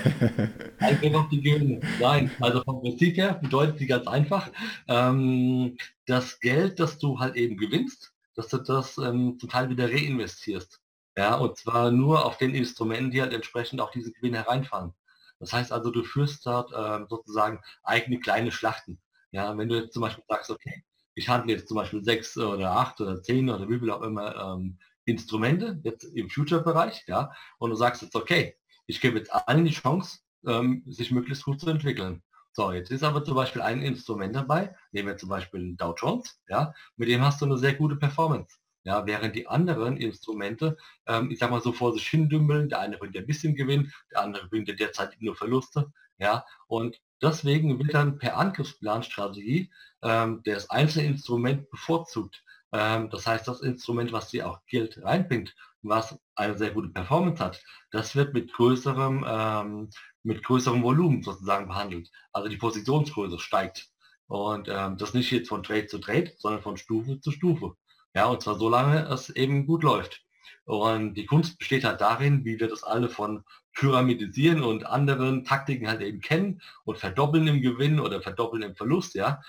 Speaker 2: Angriff auf die Gewinne. Nein, also vom Prinzip her bedeutet sie ganz einfach, ähm, das Geld, das du halt eben gewinnst, dass du das ähm, zum Teil wieder reinvestierst. Ja, und zwar nur auf den Instrumenten, die halt entsprechend auch diese Gewinne hereinfallen. Das heißt also, du führst dort ähm, sozusagen eigene kleine Schlachten. Ja, wenn du jetzt zum Beispiel sagst, okay, ich handle jetzt zum Beispiel sechs oder acht oder zehn oder wie viel auch immer ähm, Instrumente, jetzt im Future-Bereich, ja, und du sagst jetzt, okay, ich gebe jetzt allen die Chance, ähm, sich möglichst gut zu entwickeln. So, jetzt ist aber zum Beispiel ein Instrument dabei, nehmen wir zum Beispiel Dow Jones, ja, mit dem hast du eine sehr gute Performance. Ja, während die anderen Instrumente, ähm, ich sag mal so vor sich hin dümpeln, der eine bringt ein bisschen Gewinn, der andere bringt derzeit nur Verluste, ja, und deswegen wird dann per Angriffsplanstrategie ähm, das einzelne Instrument bevorzugt. Ähm, das heißt, das Instrument, was dir auch Geld reinbringt, was eine sehr gute Performance hat, das wird mit größerem, ähm, mit größerem Volumen sozusagen behandelt. Also die Positionsgröße steigt. Und ähm, das nicht jetzt von Trade zu Trade, sondern von Stufe zu Stufe. Ja, und zwar so lange es eben gut läuft. Und die Kunst besteht halt darin, wie wir das alle von Pyramidisieren und anderen Taktiken halt eben kennen und verdoppeln im Gewinn oder verdoppeln im Verlust, ja.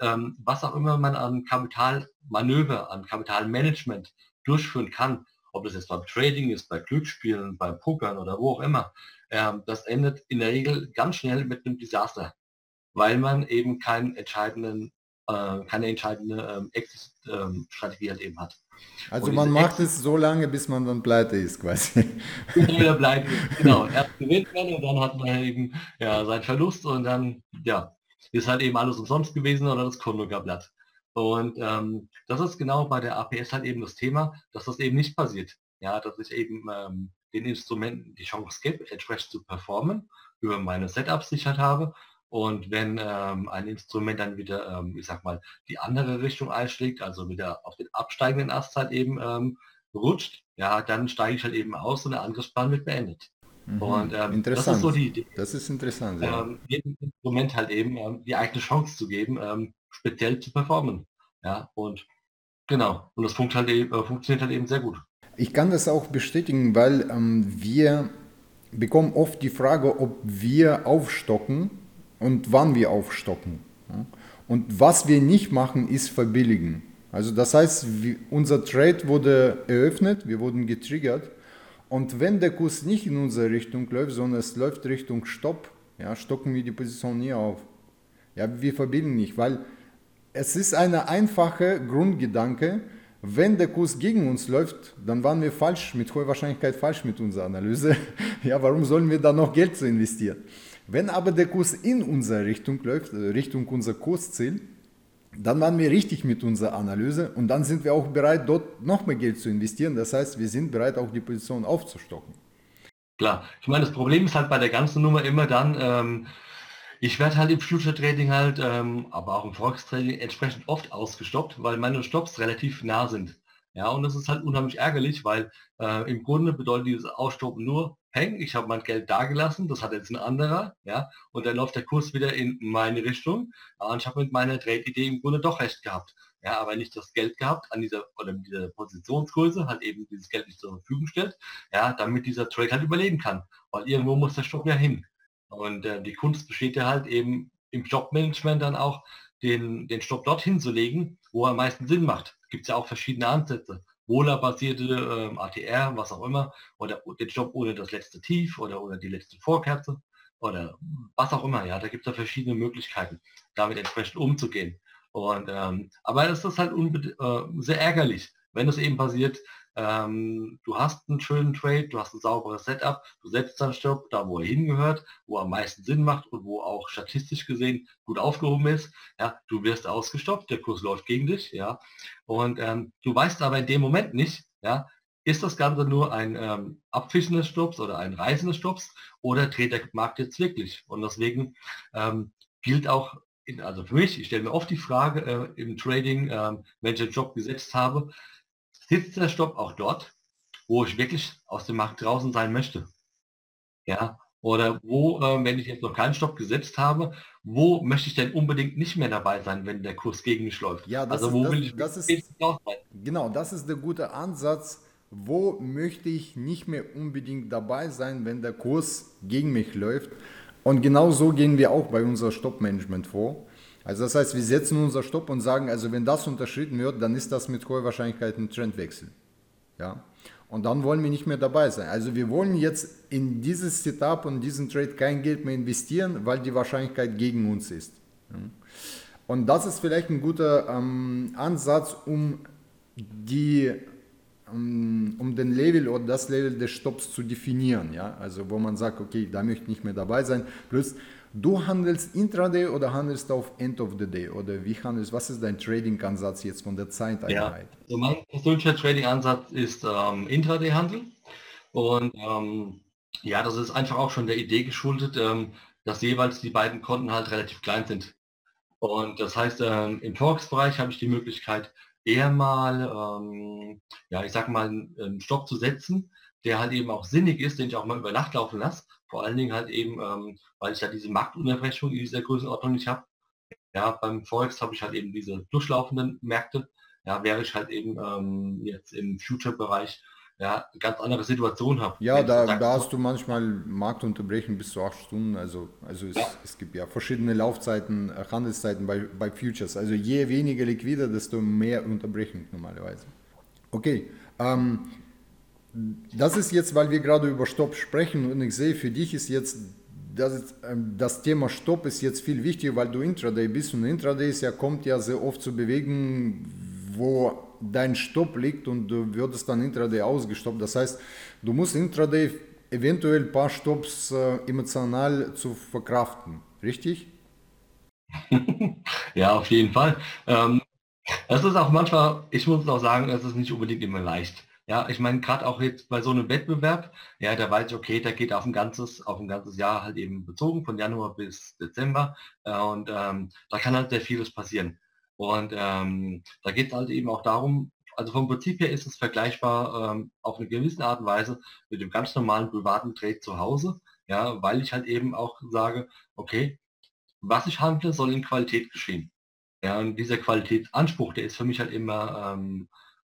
Speaker 2: Ähm, was auch immer man an Kapitalmanöver, an Kapitalmanagement durchführen kann, ob das jetzt beim Trading ist, bei Glücksspielen, beim Pokern oder wo auch immer, ähm, das endet in der Regel ganz schnell mit einem Desaster, weil man eben keinen entscheidenden, äh, keine entscheidende ähm, Exit-Strategie halt eben hat.
Speaker 1: Also man macht es so lange, bis man dann pleite ist quasi.
Speaker 2: wieder pleite genau. Erst gewinnt man und dann hat man eben ja, seinen Verlust und dann ja, ist halt eben alles umsonst gewesen oder das Konto gar blatt. Und ähm, das ist genau bei der APS halt eben das Thema, dass das eben nicht passiert. Ja, dass ich eben ähm, den Instrumenten die Chance gebe, entsprechend zu performen, über meine Setups, die ich halt habe und wenn ähm, ein Instrument dann wieder, ähm, ich sag mal, die andere Richtung einschlägt, also wieder auf den absteigenden Ast halt eben ähm, rutscht, ja, dann steige ich halt eben aus und der Angriffsplan wird beendet.
Speaker 1: Mhm. Und ähm, das ist so die Idee. Das ist interessant,
Speaker 2: ja. Ähm, jedem Instrument halt eben ähm, die eigene Chance zu geben, speziell zu performen. Ja, und genau. Und das funktioniert halt eben, äh, funktioniert halt eben sehr gut.
Speaker 1: Ich kann das auch bestätigen, weil wir bekommen oft die Frage, ob wir aufstocken und wann wir aufstocken. Und was wir nicht machen, ist verbilligen. Also das heißt, unser Trade wurde eröffnet, wir wurden getriggert und wenn der Kurs nicht in unsere Richtung läuft, sondern es läuft Richtung Stopp, ja, stocken wir die Position nie auf. Ja, wir verbilligen nicht, weil es ist eine einfache Grundgedanke, Wenn der Kurs gegen uns läuft, dann waren wir falsch, mit hoher Wahrscheinlichkeit falsch mit unserer Analyse. Ja, warum sollen wir da noch Geld zu investieren? Wenn aber der Kurs in unsere Richtung läuft, äh, Richtung unser Kursziel, dann waren wir richtig mit unserer Analyse und dann sind wir auch bereit, dort noch mehr Geld zu investieren. Das heißt, wir sind bereit, auch die Position aufzustocken.
Speaker 2: Klar, ich meine, das Problem ist halt bei der ganzen Nummer immer dann, ähm, ich werde halt im Future Trading halt, ähm, aber auch im Forex Trading entsprechend oft ausgestoppt, weil meine Stops relativ nah sind. Ja, und das ist halt unheimlich ärgerlich, weil äh, im Grunde bedeutet dieses Ausstoppen nur, hey, ich habe mein Geld da gelassen, das hat jetzt ein anderer, ja, und dann läuft der Kurs wieder in meine Richtung. Und ich habe mit meiner Trade-Idee im Grunde doch recht gehabt. Ja, aber nicht das Geld gehabt an dieser oder mit dieser Positionsgröße, halt eben dieses Geld nicht zur Verfügung stellt, ja, damit dieser Trade halt überleben kann. Weil irgendwo muss der Stopp ja hin. Und äh, die Kunst besteht ja halt eben im Jobmanagement dann auch, den, den Stopp dorthin zu legen, wo er am meisten Sinn macht. Gibt es ja auch verschiedene Ansätze. Wohler-basierte ähm, ATR, was auch immer, oder den Stopp ohne das letzte Tief oder ohne die letzte Vorkerze oder was auch immer. Ja, da gibt es ja verschiedene Möglichkeiten, damit entsprechend umzugehen. Und, ähm, aber es ist halt äh, sehr ärgerlich, wenn es eben passiert, ähm, du hast einen schönen Trade, du hast ein sauberes Setup, du setzt deinen Stopp da, wo er hingehört, wo er am meisten Sinn macht und wo auch statistisch gesehen gut aufgehoben ist. Ja, du wirst ausgestoppt, der Kurs läuft gegen dich, ja. Und ähm, du weißt aber in dem Moment nicht, ja, ist das Ganze nur ein ähm, Abfischen des Stopps oder ein Reißen des Stopps oder dreht der Markt jetzt wirklich? Und deswegen ähm, gilt auch, in, also für mich, ich stelle mir oft die Frage äh, im Trading, äh, wenn ich einen Job gesetzt habe, sitzt der Stopp auch dort, wo ich wirklich aus dem Markt draußen sein möchte. Ja, oder wo, äh, wenn ich jetzt noch keinen Stopp gesetzt habe, wo möchte ich denn unbedingt nicht mehr dabei sein, wenn der Kurs gegen mich läuft?
Speaker 1: Ja, das also wo ist, will ich das ist, Genau, das ist der gute Ansatz. Wo möchte ich nicht mehr unbedingt dabei sein, wenn der Kurs gegen mich läuft? Und genau so gehen wir auch bei unserem Stoppmanagement vor. Also das heißt, wir setzen unser Stopp und sagen, also wenn das unterschritten wird, dann ist das mit hoher Wahrscheinlichkeit ein Trendwechsel. Ja? Und dann wollen wir nicht mehr dabei sein. Also wir wollen jetzt in dieses Setup und diesen Trade kein Geld mehr investieren, weil die Wahrscheinlichkeit gegen uns ist. Und das ist vielleicht ein guter ähm, Ansatz, um die um, um den Level oder das Level des Stopps zu definieren. Ja? Also wo man sagt, okay, da möchte ich nicht mehr dabei sein. Plus Du handelst intraday oder handelst auf End of the Day? Oder wie handelst Was ist dein Trading-Ansatz jetzt von der Zeiteinheit?
Speaker 2: Ja, also mein persönlicher Trading-Ansatz ist ähm, Intraday-Handel. Und ähm, ja, das ist einfach auch schon der Idee geschuldet, ähm, dass jeweils die beiden Konten halt relativ klein sind. Und das heißt, ähm, im Forex-Bereich habe ich die Möglichkeit, eher mal, ähm, ja, ich sag mal, einen Stopp zu setzen, der halt eben auch sinnig ist, den ich auch mal über Nacht laufen lasse. Vor allen Dingen halt eben, ähm, weil ich ja diese Marktunterbrechung in dieser Größenordnung nicht habe. Ja, beim Forex habe ich halt eben diese durchlaufenden Märkte. Ja, wäre ich halt eben ähm, jetzt im Future-Bereich ja, eine ganz andere Situation habe.
Speaker 1: Ja, da, da hast du manchmal Marktunterbrechung bis zu acht Stunden. Also, also es, ja. es gibt ja verschiedene Laufzeiten, äh, Handelszeiten bei, bei Futures. Also je weniger liquider, desto mehr Unterbrechung normalerweise. Okay, ähm, das ist jetzt, weil wir gerade über Stopp sprechen und ich sehe, für dich ist jetzt das, ähm, das Thema Stopp ist jetzt viel wichtiger, weil du Intraday bist und Intraday ist ja, kommt ja sehr oft zu bewegen, wo dein Stopp liegt und du würdest dann Intraday ausgestoppt. Das heißt, du musst Intraday eventuell ein paar Stops äh, emotional zu verkraften, richtig?
Speaker 2: ja, auf jeden Fall. Ähm, es ist auch manchmal, ich muss auch sagen, es ist nicht unbedingt immer leicht. Ja, ich meine, gerade auch jetzt bei so einem Wettbewerb, ja, da weiß ich, okay, der geht auf ein ganzes, auf ein ganzes Jahr halt eben bezogen, von Januar bis Dezember. Äh, und ähm, da kann halt sehr vieles passieren. Und ähm, da geht es halt eben auch darum, also vom Prinzip her ist es vergleichbar ähm, auf eine gewisse Art und Weise mit dem ganz normalen privaten Trade zu Hause, ja, weil ich halt eben auch sage, okay, was ich handle, soll in Qualität geschehen. Ja, und dieser Qualitätsanspruch, der ist für mich halt immer, ähm,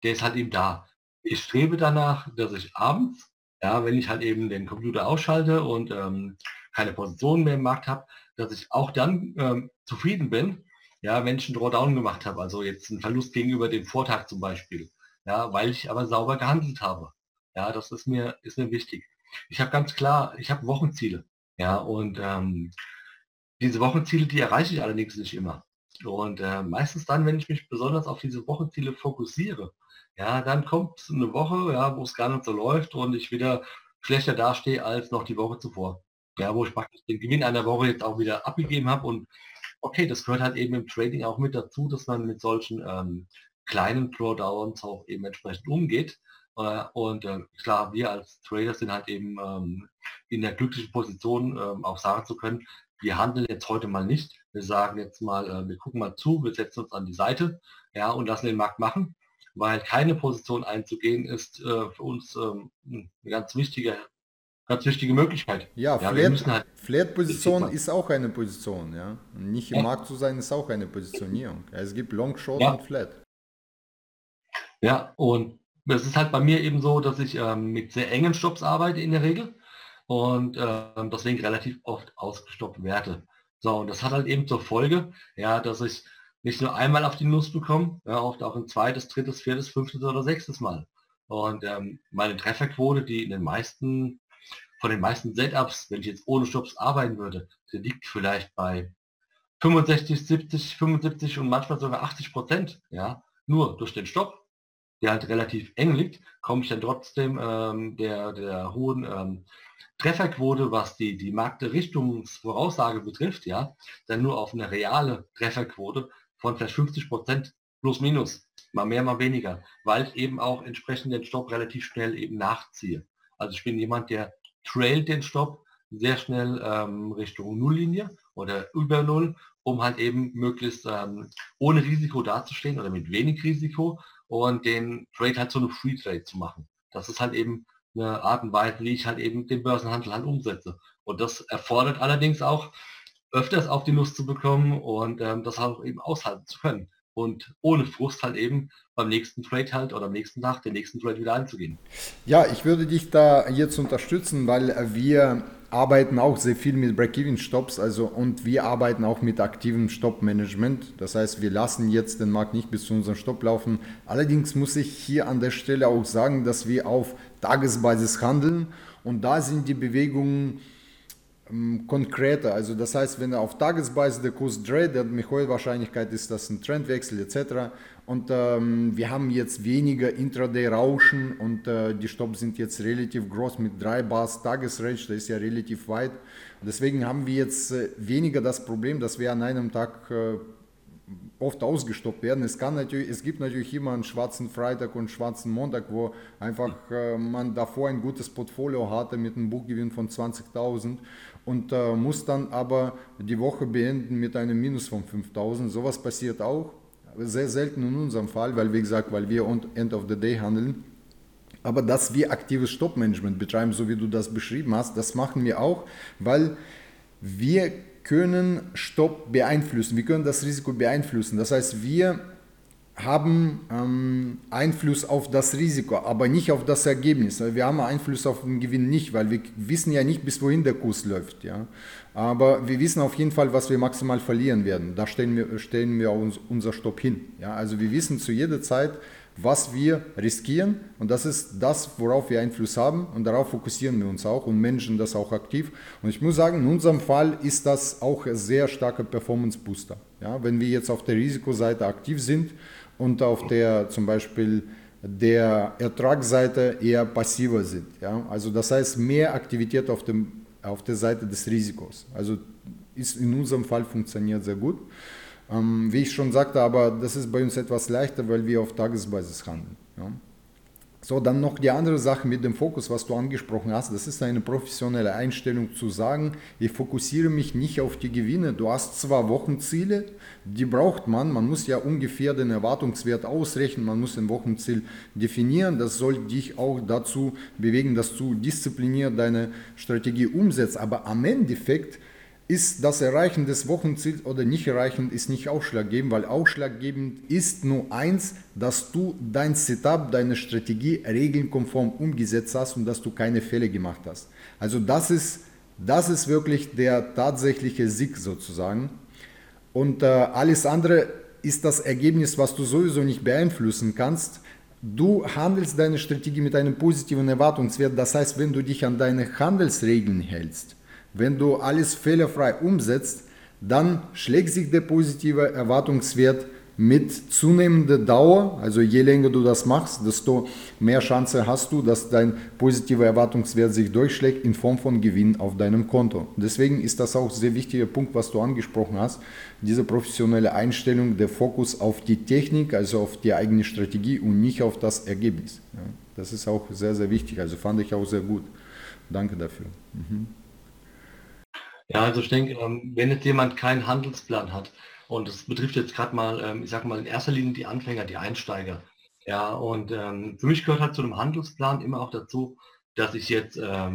Speaker 2: der ist halt eben da ich strebe danach, dass ich abends, ja, wenn ich halt eben den Computer ausschalte und ähm, keine Position mehr im Markt habe, dass ich auch dann ähm, zufrieden bin, ja, wenn ich einen Drawdown gemacht habe, also jetzt einen Verlust gegenüber dem Vortag zum Beispiel, ja, weil ich aber sauber gehandelt habe. Ja, das ist mir, ist mir wichtig. Ich habe ganz klar, ich habe Wochenziele, ja, und ähm, diese Wochenziele, die erreiche ich allerdings nicht immer. Und äh, meistens dann, wenn ich mich besonders auf diese Wochenziele fokussiere, ja, dann kommt eine Woche, ja, wo es gar nicht so läuft und ich wieder schlechter dastehe als noch die Woche zuvor. Ja, wo ich praktisch den Gewinn einer Woche jetzt auch wieder abgegeben habe und okay, das gehört halt eben im Trading auch mit dazu, dass man mit solchen ähm, kleinen Drawdowns auch eben entsprechend umgeht. Äh, und äh, klar, wir als Trader sind halt eben ähm, in der glücklichen Position, ähm, auch sagen zu können, wir handeln jetzt heute mal nicht. Wir sagen jetzt mal, äh, wir gucken mal zu, wir setzen uns an die Seite ja, und lassen den Markt machen, weil keine Position einzugehen ist äh, für uns ähm, eine ganz wichtige, ganz wichtige Möglichkeit.
Speaker 1: Ja, ja Flat, halt Flat-Position ist auch eine Position. Ja? Nicht im ja. Markt zu sein ist auch eine Positionierung. Es gibt Long, Short ja. und Flat.
Speaker 2: Ja, und es ist halt bei mir eben so, dass ich ähm, mit sehr engen Stops arbeite in der Regel und äh, deswegen relativ oft ausgestoppt werde. So, und das hat halt eben zur Folge, ja, dass ich nicht nur einmal auf die Nuss bekomme, ja, oft auch ein zweites, drittes, viertes, fünftes oder sechstes Mal. Und ähm, meine Trefferquote, die in den meisten, von den meisten Setups, wenn ich jetzt ohne Stops arbeiten würde, die liegt vielleicht bei 65, 70, 75 und manchmal sogar 80 Prozent, ja, nur durch den Stopp, der halt relativ eng liegt, komme ich dann trotzdem ähm, der, der hohen ähm, Trefferquote, was die, die Marktrichtungsvoraussage betrifft, ja, dann nur auf eine reale Trefferquote von vielleicht 50 Prozent plus minus, mal mehr, mal weniger, weil ich eben auch entsprechend den Stopp relativ schnell eben nachziehe. Also ich bin jemand, der trailt den Stopp sehr schnell ähm, Richtung Nulllinie oder über Null, um halt eben möglichst ähm, ohne Risiko dazustehen oder mit wenig Risiko und den Trade halt so eine Free Trade zu machen. Das ist halt eben eine Art und Weise, wie ich halt eben den Börsenhandel halt umsetze. Und das erfordert allerdings auch, öfters auf die Lust zu bekommen und ähm, das auch eben aushalten zu können. Und ohne Frust halt eben beim nächsten Trade halt oder am nächsten Tag den nächsten Trade wieder einzugehen.
Speaker 1: Ja, ich würde dich da jetzt unterstützen, weil wir arbeiten auch sehr viel mit Break-Even-Stops also, und wir arbeiten auch mit aktivem Stop-Management. Das heißt, wir lassen jetzt den Markt nicht bis zu unserem Stopp laufen. Allerdings muss ich hier an der Stelle auch sagen, dass wir auf Tagesbasis handeln und da sind die Bewegungen konkreter. Also das heißt, wenn er auf Tagesbasis der Kurs dreht, der mit hoher Wahrscheinlichkeit ist das ein Trendwechsel etc. Und ähm, wir haben jetzt weniger Intraday-Rauschen und äh, die Stops sind jetzt relativ groß mit 3 Bars Tagesrange, das ist ja relativ weit. Deswegen haben wir jetzt äh, weniger das Problem, dass wir an einem Tag äh, oft ausgestoppt werden. Es, kann natürlich, es gibt natürlich immer einen schwarzen Freitag und einen schwarzen Montag, wo einfach äh, man davor ein gutes Portfolio hatte mit einem Buchgewinn von 20.000 und äh, muss dann aber die Woche beenden mit einem Minus von 5.000. Sowas passiert auch, sehr selten in unserem Fall, weil wie gesagt, weil wir End of the Day handeln. Aber dass wir aktives Stoppmanagement betreiben, so wie du das beschrieben hast, das machen wir auch, weil wir können Stopp beeinflussen, wir können das Risiko beeinflussen. Das heißt, wir haben ähm, Einfluss auf das Risiko, aber nicht auf das Ergebnis. Wir haben Einfluss auf den Gewinn nicht, weil wir wissen ja nicht, bis wohin der Kurs läuft. Ja? Aber wir wissen auf jeden Fall, was wir maximal verlieren werden. Da stellen wir, stellen wir uns unser Stopp hin. Ja? Also wir wissen zu jeder Zeit, was wir riskieren und das ist das, worauf wir Einfluss haben und darauf fokussieren wir uns auch und managen das auch aktiv. Und ich muss sagen, in unserem Fall ist das auch ein sehr starker Performance Booster. Ja? Wenn wir jetzt auf der Risikoseite aktiv sind, und auf der zum Beispiel der Ertragsseite eher passiver sind. Ja? Also das heißt mehr Aktivität auf, dem, auf der Seite des Risikos. Also ist in unserem Fall funktioniert sehr gut. Ähm, wie ich schon sagte, aber das ist bei uns etwas leichter, weil wir auf Tagesbasis handeln. Ja? So, dann noch die andere Sache mit dem Fokus, was du angesprochen hast. Das ist eine professionelle Einstellung zu sagen, ich fokussiere mich nicht auf die Gewinne. Du hast zwar Wochenziele, die braucht man. Man muss ja ungefähr den Erwartungswert ausrechnen, man muss ein Wochenziel definieren. Das soll dich auch dazu bewegen, dass du diszipliniert deine Strategie umsetzt. Aber am Endeffekt ist das Erreichen des Wochenziels oder nicht erreichen, ist nicht ausschlaggebend, weil ausschlaggebend ist nur eins, dass du dein Setup, deine Strategie regelkonform umgesetzt hast und dass du keine Fälle gemacht hast. Also das ist, das ist wirklich der tatsächliche Sieg sozusagen. Und äh, alles andere ist das Ergebnis, was du sowieso nicht beeinflussen kannst. Du handelst deine Strategie mit einem positiven Erwartungswert. Das heißt, wenn du dich an deine Handelsregeln hältst, wenn du alles fehlerfrei umsetzt, dann schlägt sich der positive Erwartungswert mit zunehmender Dauer, also je länger du das machst, desto mehr Chance hast du, dass dein positiver Erwartungswert sich durchschlägt in Form von Gewinn auf deinem Konto. Deswegen ist das auch ein sehr wichtiger Punkt, was du angesprochen hast, diese professionelle Einstellung, der Fokus auf die Technik, also auf die eigene Strategie und nicht auf das Ergebnis. Das ist auch sehr, sehr wichtig, also fand ich auch sehr gut. Danke dafür. Mhm.
Speaker 2: Ja, also ich denke, ähm, wenn jetzt jemand keinen Handelsplan hat, und das betrifft jetzt gerade mal, ähm, ich sage mal in erster Linie die Anfänger, die Einsteiger. Ja, und ähm, für mich gehört halt zu einem Handelsplan immer auch dazu, dass ich jetzt, ja,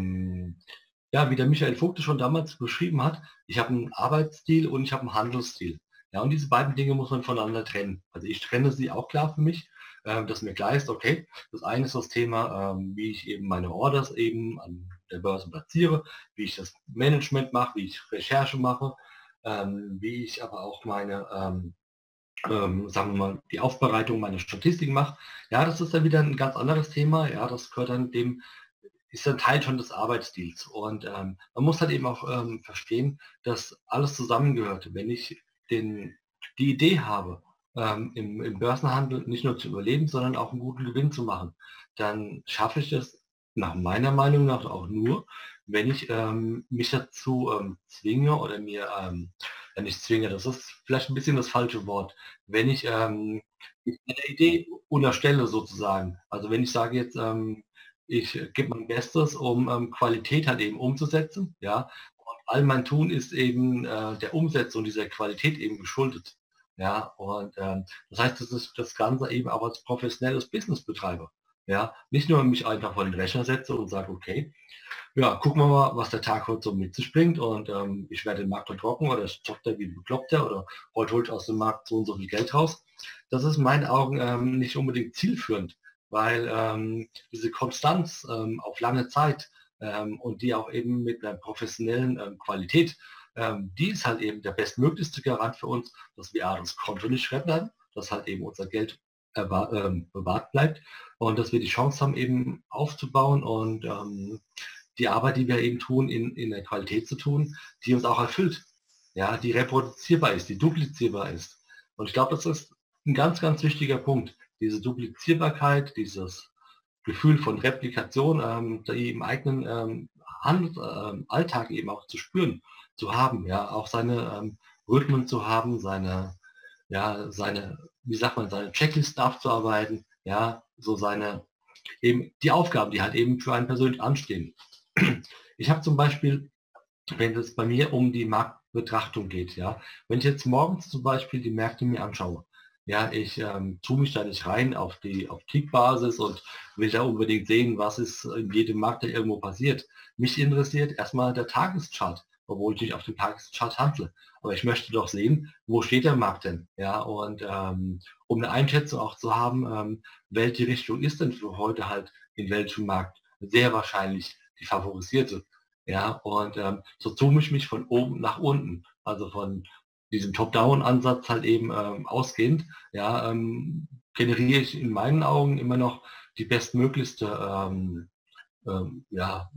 Speaker 2: wie der Michael Vogt schon damals beschrieben hat, ich habe einen Arbeitsstil und ich habe einen Handelsstil. Ja, und diese beiden Dinge muss man voneinander trennen. Also ich trenne sie auch klar für mich, dass mir klar ist, okay, das eine ist das Thema, wie ich eben meine Orders eben an der Börse platziere, wie ich das Management mache, wie ich Recherche mache, ähm, wie ich aber auch meine, ähm, ähm, sagen wir mal, die Aufbereitung meiner Statistiken mache. Ja, das ist dann wieder ein ganz anderes Thema. Ja, das gehört dann dem, ist ein Teil schon des Arbeitsstils. Und ähm, man muss halt eben auch ähm, verstehen, dass alles zusammengehört. Wenn ich den, die Idee habe, ähm, im, im Börsenhandel nicht nur zu überleben, sondern auch einen guten Gewinn zu machen, dann schaffe ich das nach meiner Meinung nach auch nur, wenn ich ähm, mich dazu ähm, zwinge oder mir, ähm, ja nicht zwinge, das ist vielleicht ein bisschen das falsche Wort, wenn ich ähm, eine Idee unterstelle sozusagen. Also wenn ich sage jetzt, ähm, ich gebe mein Bestes, um ähm, Qualität halt eben umzusetzen, ja, und all mein Tun ist eben äh, der Umsetzung dieser Qualität eben geschuldet. Ja, und ähm, das heißt, das ist das Ganze eben auch als professionelles Business betreibe. Ja, nicht nur mich einfach vor den Rechner setze und sage, okay, ja, gucken wir mal, was der Tag heute so mit sich bringt und ähm, ich werde den Markt trocken oder zockt er wie ein Bekloppter oder heute holt aus dem Markt so und so viel Geld raus. Das ist in meinen Augen ähm, nicht unbedingt zielführend, weil ähm, diese Konstanz ähm, auf lange Zeit ähm, und die auch eben mit einer professionellen ähm, Qualität, die ist halt eben der bestmöglichste Garant für uns, dass wir das Konto nicht retten, dass halt eben unser Geld bewahrt bleibt und dass wir die Chance haben, eben aufzubauen und ähm, die Arbeit, die wir eben tun, in, in der Qualität zu tun, die uns auch erfüllt, ja, die reproduzierbar ist, die duplizierbar ist. Und ich glaube, das ist ein ganz, ganz wichtiger Punkt. Diese Duplizierbarkeit, dieses Gefühl von Replikation, ähm, die im eigenen ähm, Hand, äh, Alltag eben auch zu spüren, zu haben, ja, auch seine ähm, Rhythmen zu haben, seine, ja, seine, wie sagt man, seine Checklisten abzuarbeiten, ja, so seine, eben die Aufgaben, die halt eben für einen persönlich anstehen. Ich habe zum Beispiel, wenn es bei mir um die Marktbetrachtung geht, ja, wenn ich jetzt morgens zum Beispiel die Märkte mir anschaue, ja, ich ähm, tue mich da nicht rein auf die auf Tick-Basis und will da unbedingt sehen, was ist in jedem Markt da irgendwo passiert. Mich interessiert erstmal der Tageschart, obwohl ich nicht auf dem Tageschart handle. Aber ich möchte doch sehen, wo steht der Markt denn? Ja, und ähm, um eine Einschätzung auch zu haben, ähm, welche Richtung ist denn für heute halt in welchem Markt sehr wahrscheinlich die favorisierte. Ja, und ähm, so zoome ich mich von oben nach unten, also von diesem Top-Down-Ansatz halt eben ähm, ausgehend, ja, ähm, generiere ich in meinen Augen immer noch die bestmöglichste, ähm, ja,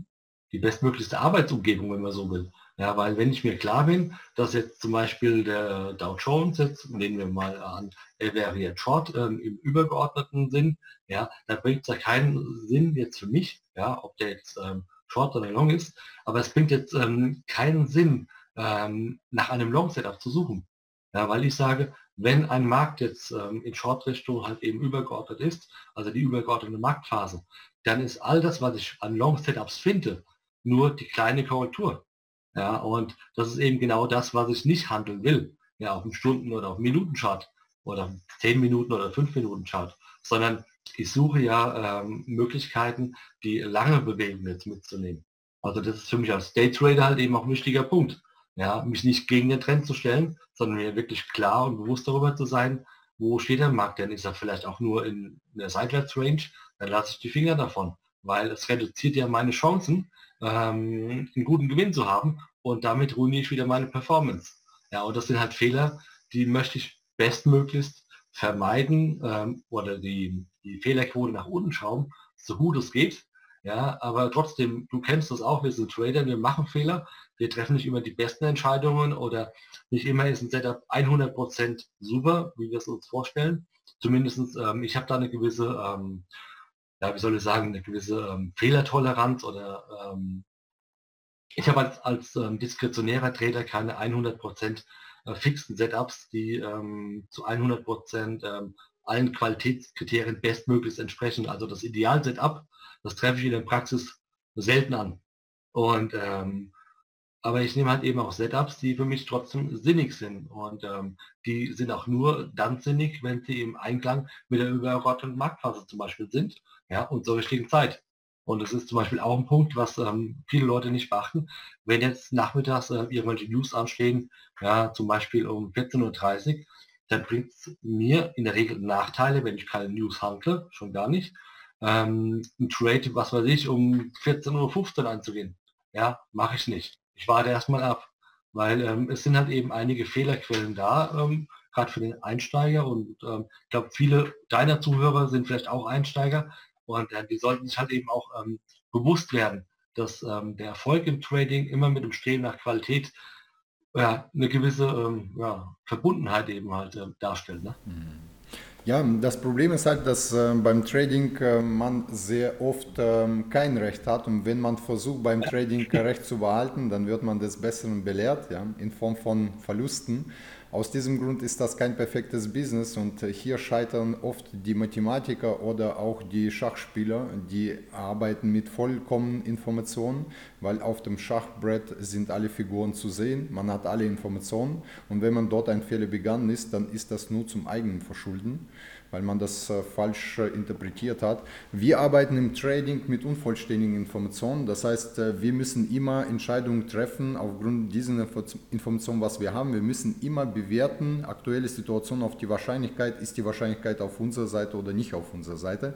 Speaker 2: die bestmöglichste Arbeitsumgebung, wenn man so will. Ja, weil wenn ich mir klar bin, dass jetzt zum Beispiel der Dow Jones jetzt, nehmen wir mal an, er wäre jetzt Short ähm, im übergeordneten Sinn, ja, da bringt es ja keinen Sinn jetzt für mich, ja, ob der jetzt ähm, Short oder Long ist, aber es bringt jetzt ähm, keinen Sinn, ähm, nach einem Long Setup zu suchen. Ja, weil ich sage, wenn ein Markt jetzt ähm, in Short-Richtung halt eben übergeordnet ist, also die übergeordnete Marktphase, dann ist all das, was ich an Long Setups finde, nur die kleine Korrektur. Ja, und das ist eben genau das, was ich nicht handeln will. Ja, auf dem Stunden- oder auf Minutenchart oder 10 Minuten oder 5 Minuten Chart, sondern ich suche ja ähm, Möglichkeiten, die lange Bewegungen jetzt mitzunehmen. Also das ist für mich als Day Trader halt eben auch ein wichtiger Punkt. Ja, mich nicht gegen den Trend zu stellen, sondern mir wirklich klar und bewusst darüber zu sein, wo steht der Markt denn? Ist er vielleicht auch nur in, in der Seitwärtsrange? Dann lasse ich die Finger davon, weil es reduziert ja meine Chancen, ähm, einen guten Gewinn zu haben und damit ruiniere ich wieder meine Performance. Ja, und das sind halt Fehler, die möchte ich bestmöglichst vermeiden ähm, oder die, die Fehlerquote nach unten schrauben, so gut es geht. Ja, aber trotzdem, du kennst das auch, wir sind Trader, wir machen Fehler, wir treffen nicht immer die besten Entscheidungen oder nicht immer ist ein Setup 100% super, wie wir es uns vorstellen. Zumindest, ähm, ich habe da eine gewisse, ähm, ja, wie soll ich sagen, eine gewisse ähm, Fehlertoleranz oder ähm, ich habe als, als ähm, diskretionärer Trader keine 100% äh, fixen Setups, die ähm, zu 100% allen Qualitätskriterien bestmöglichst entsprechen. Also das Ideal-Setup, das treffe ich in der Praxis selten an. Und ähm, aber ich nehme halt eben auch Setups, die für mich trotzdem sinnig sind. Und ähm, die sind auch nur dann sinnig, wenn sie im Einklang mit der übergeordneten Marktphase zum Beispiel sind. Ja, und zur richtigen Zeit. Und das ist zum Beispiel auch ein Punkt, was ähm, viele Leute nicht beachten. Wenn jetzt nachmittags äh, irgendwelche News anstehen, ja, zum Beispiel um 14.30 Uhr, dann bringt es mir in der Regel Nachteile, wenn ich keine News handle, schon gar nicht. Ähm, ein Trade, was weiß ich, um 14.15 Uhr anzugehen. Ja, mache ich nicht. Ich warte erstmal ab, weil ähm, es sind halt eben einige Fehlerquellen da, ähm, gerade für den Einsteiger und ähm, ich glaube, viele deiner Zuhörer sind vielleicht auch Einsteiger und äh, die sollten sich halt eben auch ähm, bewusst werden, dass ähm, der Erfolg im Trading immer mit dem Streben nach Qualität ja, eine gewisse ja, Verbundenheit eben halt äh, darstellt. Ne?
Speaker 1: Ja, das Problem ist halt, dass äh, beim Trading äh, man sehr oft ähm, kein Recht hat und wenn man versucht beim Trading Recht zu behalten, dann wird man des Besseren belehrt, ja, in Form von Verlusten. Aus diesem Grund ist das kein perfektes Business und hier scheitern oft die Mathematiker oder auch die Schachspieler, die arbeiten mit vollkommenen Informationen, weil auf dem Schachbrett sind alle Figuren zu sehen, man hat alle Informationen und wenn man dort ein Fehler begangen ist, dann ist das nur zum eigenen Verschulden weil man das äh, falsch äh, interpretiert hat. Wir arbeiten im Trading mit unvollständigen Informationen. Das heißt, äh, wir müssen immer Entscheidungen treffen aufgrund dieser Informationen, was wir haben. Wir müssen immer bewerten, aktuelle Situation auf die Wahrscheinlichkeit, ist die Wahrscheinlichkeit auf unserer Seite oder nicht auf unserer Seite.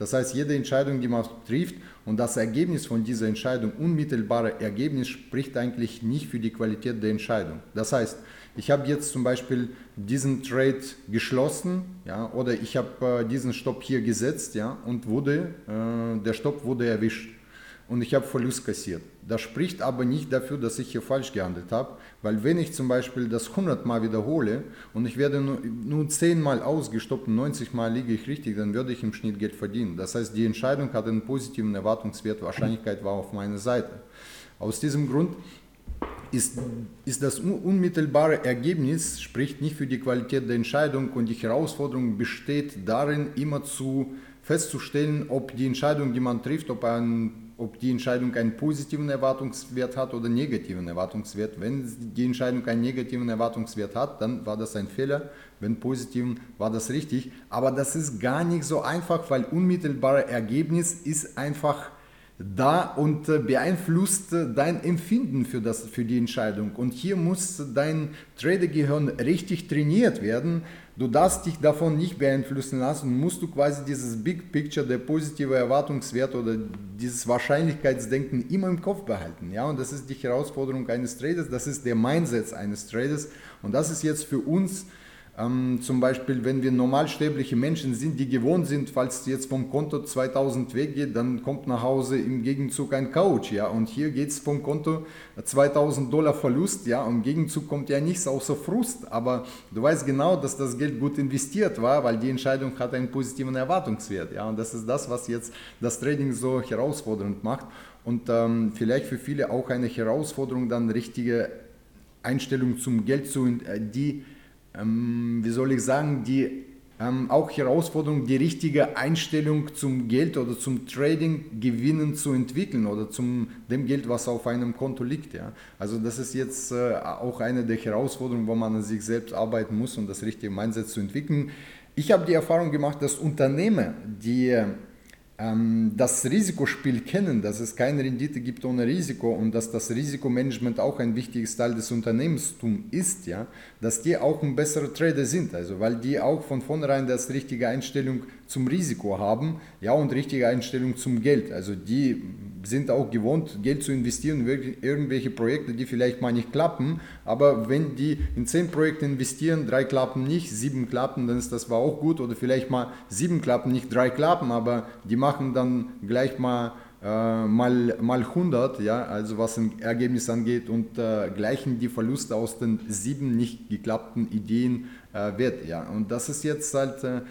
Speaker 1: Das heißt, jede Entscheidung, die man trifft und das Ergebnis von dieser Entscheidung, unmittelbare Ergebnis, spricht eigentlich nicht für die Qualität der Entscheidung. Das heißt, ich habe jetzt zum Beispiel diesen Trade geschlossen ja, oder ich habe äh, diesen Stopp hier gesetzt ja, und wurde, äh, der Stopp wurde erwischt und ich habe Verlust kassiert. Das spricht aber nicht dafür, dass ich hier falsch gehandelt habe, weil wenn ich zum Beispiel das 100 Mal wiederhole und ich werde nur, nur 10 Mal ausgestoppt und 90 Mal liege ich richtig, dann würde ich im Schnitt Geld verdienen. Das heißt, die Entscheidung hat einen positiven Erwartungswert, Wahrscheinlichkeit war auf meiner Seite. Aus diesem Grund ist, ist das unmittelbare Ergebnis, spricht nicht für die Qualität der Entscheidung und die Herausforderung besteht darin, immer zu festzustellen, ob die Entscheidung, die man trifft, ob, ein, ob die Entscheidung einen positiven Erwartungswert hat oder einen negativen Erwartungswert. Wenn die Entscheidung einen negativen Erwartungswert hat, dann war das ein Fehler. Wenn positiven, war das richtig. Aber das ist gar nicht so einfach, weil unmittelbare Ergebnis ist einfach da und äh, beeinflusst äh, dein Empfinden für, das, für die Entscheidung. Und hier muss dein Tradergehirn richtig trainiert werden. Du darfst dich davon nicht beeinflussen lassen, musst du quasi dieses Big Picture, der positive Erwartungswert oder dieses Wahrscheinlichkeitsdenken immer im Kopf behalten. Ja? Und das ist die Herausforderung eines Traders, das ist der Mindset eines Traders. Und das ist jetzt für uns ähm, zum Beispiel, wenn wir normalsterbliche Menschen sind, die gewohnt sind, falls jetzt vom Konto 2000 weggeht, dann kommt nach Hause im Gegenzug ein Coach, ja, und hier geht es vom Konto 2000 Dollar Verlust, ja, und im Gegenzug kommt ja nichts außer Frust, aber du weißt genau, dass das Geld gut investiert war, weil die Entscheidung hat einen positiven Erwartungswert, ja, und das ist das, was jetzt das Trading so herausfordernd macht. Und ähm, vielleicht für viele auch eine Herausforderung, dann richtige Einstellung zum Geld zu, äh, die ähm, wie soll ich sagen, die ähm, auch Herausforderung, die richtige Einstellung zum Geld oder zum Trading gewinnen zu entwickeln oder zum dem Geld, was auf einem Konto liegt. Ja. Also das ist jetzt äh, auch eine der Herausforderungen, wo man an sich selbst arbeiten muss und das richtige Mindset zu entwickeln. Ich habe die Erfahrung gemacht, dass Unternehmen, die das Risikospiel kennen, dass es keine Rendite gibt ohne Risiko und dass das Risikomanagement auch ein wichtiges Teil des Unternehmenstums ist, ja, dass die auch ein besserer Trader sind, also weil die auch von vornherein das richtige Einstellung zum Risiko haben, ja und richtige Einstellung zum Geld. Also die sind auch gewohnt, Geld zu investieren in irgendwelche Projekte, die vielleicht mal nicht klappen, aber wenn die in zehn Projekte investieren, drei klappen nicht, sieben klappen, dann ist das zwar auch gut oder vielleicht mal sieben klappen, nicht drei klappen, aber die machen dann gleich mal äh, mal, mal 100, ja, also was ein Ergebnis angeht und äh, gleichen die Verluste aus den sieben nicht geklappten Ideen äh, wert. Ja. Und das ist jetzt halt äh,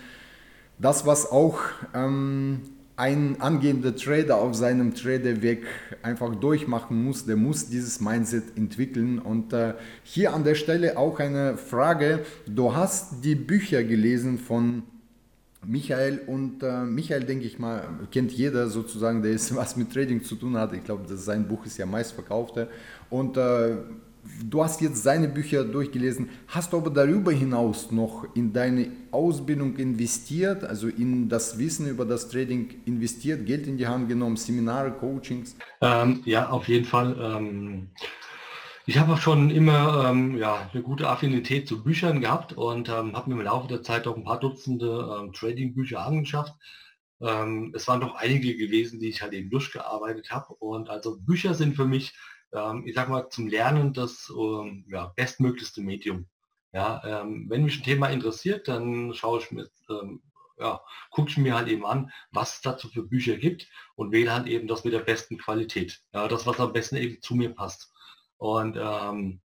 Speaker 1: das, was auch ähm, ein angehender Trader auf seinem Traderweg einfach durchmachen muss. Der muss dieses Mindset entwickeln. Und äh, hier an der Stelle auch eine Frage. Du hast die Bücher gelesen von Michael und äh, Michael, denke ich mal, kennt jeder sozusagen, der ist, was mit Trading zu tun hat. Ich glaube, sein Buch ist ja meistverkaufte. Und äh, du hast jetzt seine Bücher durchgelesen. Hast du aber darüber hinaus noch in deine Ausbildung investiert, also in das Wissen über das Trading investiert, Geld in die Hand genommen, Seminare, Coachings?
Speaker 2: Ähm, ja, auf jeden Fall. Ähm ich habe auch schon immer ähm, ja, eine gute Affinität zu Büchern gehabt und ähm, habe mir im Laufe der Zeit auch ein paar Dutzende ähm, Trading-Bücher angeschafft. Ähm, es waren doch einige gewesen, die ich halt eben durchgearbeitet habe. Und also Bücher sind für mich, ähm, ich sag mal, zum Lernen das ähm, ja, bestmöglichste Medium. Ja, wenn mich ein Thema interessiert, dann schaue ich mir, ja, gucke ich mir halt eben an, was es dazu für Bücher gibt und wähle halt eben das mit der besten Qualität. Ja, das, was am besten eben zu mir passt. Und ähm,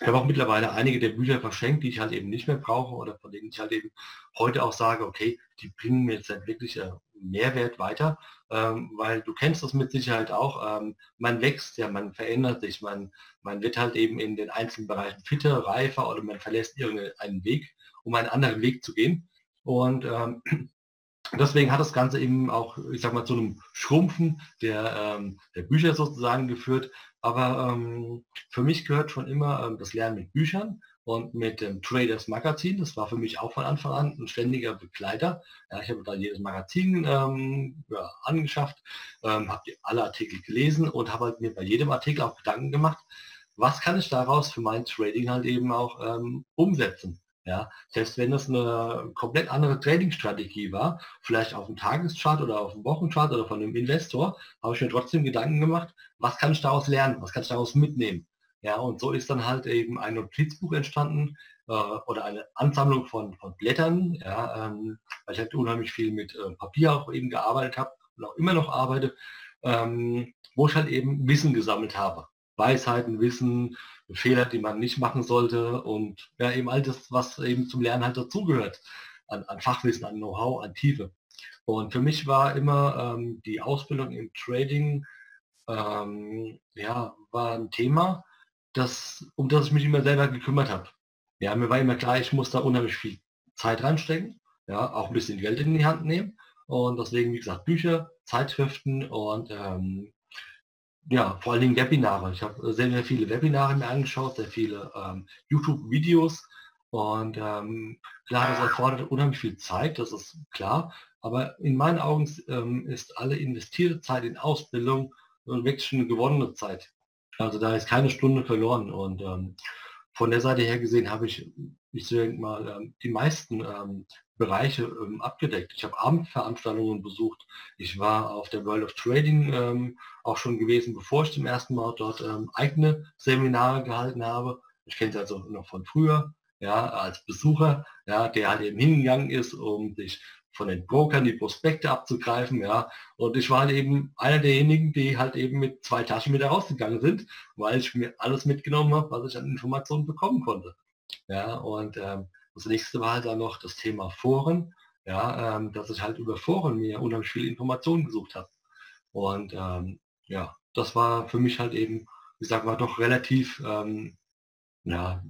Speaker 2: ich habe auch mittlerweile einige der Bücher verschenkt, die ich halt eben nicht mehr brauche oder von denen ich halt eben heute auch sage, okay, die bringen mir jetzt halt wirklich äh, Mehrwert weiter, ähm, weil du kennst das mit Sicherheit auch, ähm, man wächst ja, man verändert sich, man, man wird halt eben in den einzelnen Bereichen fitter, reifer oder man verlässt irgendeinen Weg, um einen anderen Weg zu gehen. Und ähm, deswegen hat das Ganze eben auch, ich sag mal, zu einem Schrumpfen der, ähm, der Bücher sozusagen geführt, aber ähm, für mich gehört schon immer ähm, das Lernen mit Büchern und mit dem Traders Magazin. Das war für mich auch von Anfang an ein ständiger Begleiter. Ja, ich habe da jedes Magazin ähm, ja, angeschafft, ähm, habe alle Artikel gelesen und habe halt mir bei jedem Artikel auch Gedanken gemacht, was kann ich daraus für mein Trading halt eben auch ähm, umsetzen. Ja, selbst wenn das eine komplett andere Trading-Strategie war, vielleicht auf dem Tageschart oder auf dem Wochenchart oder von einem Investor, habe ich mir trotzdem Gedanken gemacht, was kann ich daraus lernen, was kann ich daraus mitnehmen. Ja, und so ist dann halt eben ein Notizbuch entstanden äh, oder eine Ansammlung von, von Blättern, ja, ähm, weil ich halt unheimlich viel mit äh, Papier auch eben gearbeitet habe und auch immer noch arbeite, ähm, wo ich halt eben Wissen gesammelt habe. Weisheiten, Wissen, Fehler, die man nicht machen sollte und ja eben all das, was eben zum Lernen halt dazugehört, an, an Fachwissen, an Know-how, an Tiefe. Und für mich war immer ähm, die Ausbildung im Trading, ähm, ja, war ein Thema, das, um das ich mich immer selber gekümmert habe. Ja, mir war immer klar, ich muss da unheimlich viel Zeit reinstecken, ja, auch ein bisschen Geld in die Hand nehmen. Und deswegen, wie gesagt, Bücher, Zeitschriften und ähm, ja, vor allen Dingen Webinare. Ich habe sehr, sehr viele Webinare mir angeschaut, sehr viele ähm, YouTube-Videos und ähm, klar, das erfordert unheimlich viel Zeit, das ist klar, aber in meinen Augen ähm, ist alle investierte Zeit in Ausbildung wirklich eine gewonnene Zeit. Also da ist keine Stunde verloren und ähm, von der Seite her gesehen habe ich, ich denke mal, ähm, die meisten ähm, Bereiche ähm, abgedeckt. Ich habe Abendveranstaltungen besucht. Ich war auf der World of Trading ähm, auch schon gewesen, bevor ich zum ersten Mal dort ähm, eigene Seminare gehalten habe. Ich kenne es also noch von früher, ja, als Besucher, ja, der halt eben hingegangen ist, um sich von den Brokern die Prospekte abzugreifen, ja. Und ich war halt eben einer derjenigen, die halt eben mit zwei Taschen wieder rausgegangen sind, weil ich mir alles mitgenommen habe, was ich an Informationen bekommen konnte. Ja, und ähm, das nächste war halt dann noch das Thema Foren, ja, ähm, dass ich halt über Foren mir unheimlich viel Informationen gesucht habe. Und ähm, ja, das war für mich halt eben, ich sag mal, doch relativ ähm, ja,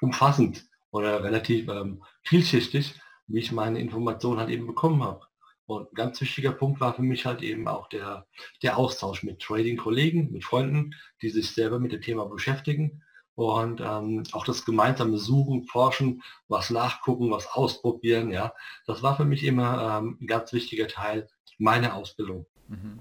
Speaker 2: umfassend oder relativ ähm, vielschichtig, wie ich meine Informationen halt eben bekommen habe. Und ein ganz wichtiger Punkt war für mich halt eben auch der, der Austausch mit Trading-Kollegen, mit Freunden, die sich selber mit dem Thema beschäftigen und ähm, auch das gemeinsame Suchen, Forschen, was nachgucken, was ausprobieren, ja, das war für mich immer ähm, ein ganz wichtiger Teil meiner Ausbildung. Mhm.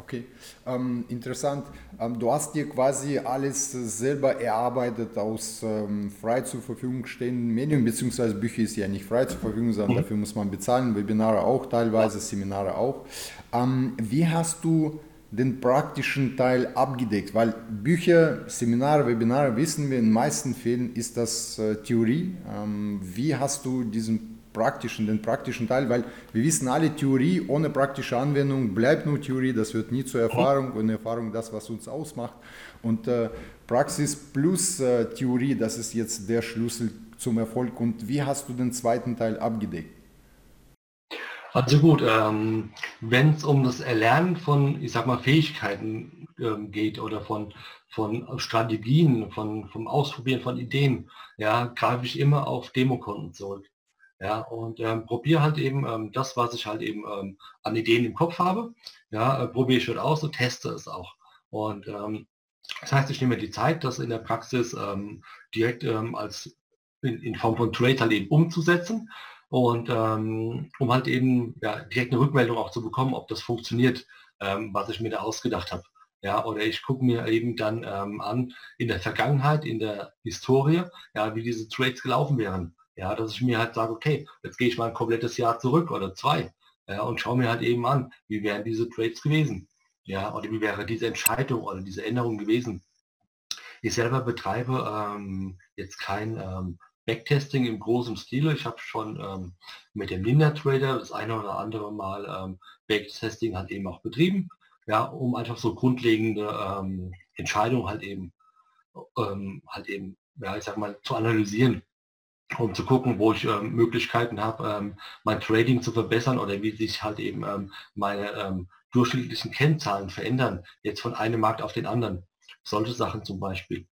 Speaker 1: Okay, ähm, interessant. Ähm, du hast dir quasi alles selber erarbeitet aus ähm, frei zur Verfügung stehenden Medien, beziehungsweise Bücher ist ja nicht frei zur Verfügung, sondern mhm. dafür muss man bezahlen, Webinare auch teilweise, Seminare auch. Ähm, wie hast du den praktischen Teil abgedeckt, weil Bücher, Seminare, Webinare, wissen wir, in den meisten Fällen ist das äh, Theorie. Ähm, wie hast du diesen praktischen, den praktischen Teil, weil wir wissen alle, Theorie ohne praktische Anwendung bleibt nur Theorie, das wird nie zur Erfahrung und Erfahrung das, was uns ausmacht. Und äh, Praxis plus äh, Theorie, das ist jetzt der Schlüssel zum Erfolg. Und wie hast du den zweiten Teil abgedeckt?
Speaker 2: Also gut, ähm, wenn es um das Erlernen von, ich sag mal, Fähigkeiten ähm, geht oder von, von Strategien, von, vom Ausprobieren von Ideen, ja, greife ich immer auf Demokonten zurück. Ja, und ähm, probiere halt eben ähm, das, was ich halt eben ähm, an Ideen im Kopf habe, ja, äh, probiere ich halt aus und teste es auch. Und ähm, das heißt, ich nehme die Zeit, das in der Praxis ähm, direkt ähm, als in, in, Form von Trade halt eben umzusetzen und um halt eben ja, direkt eine Rückmeldung auch zu bekommen, ob das funktioniert, was ich mir da ausgedacht habe. Ja, oder ich gucke mir eben dann ähm, an in der Vergangenheit, in der Historie, ja, wie diese Trades gelaufen wären. Ja, dass ich mir halt sage, okay, jetzt gehe ich mal ein komplettes Jahr zurück oder zwei ja, und schaue mir halt eben an, wie wären diese Trades gewesen. Ja, oder wie wäre diese Entscheidung oder diese Änderung gewesen. Ich selber betreibe ähm, jetzt kein ähm, Backtesting im großen Stile. Ich habe schon ähm, mit dem Ninja Trader das eine oder andere Mal ähm, Backtesting halt eben auch betrieben, ja, um einfach so grundlegende ähm, Entscheidungen halt eben ähm, halt eben, ja, ich sag mal, zu analysieren, um zu gucken, wo ich ähm, Möglichkeiten habe, ähm, mein Trading zu verbessern oder wie sich halt eben ähm, meine ähm, durchschnittlichen Kennzahlen verändern, jetzt von einem Markt auf den anderen. Solche Sachen zum Beispiel.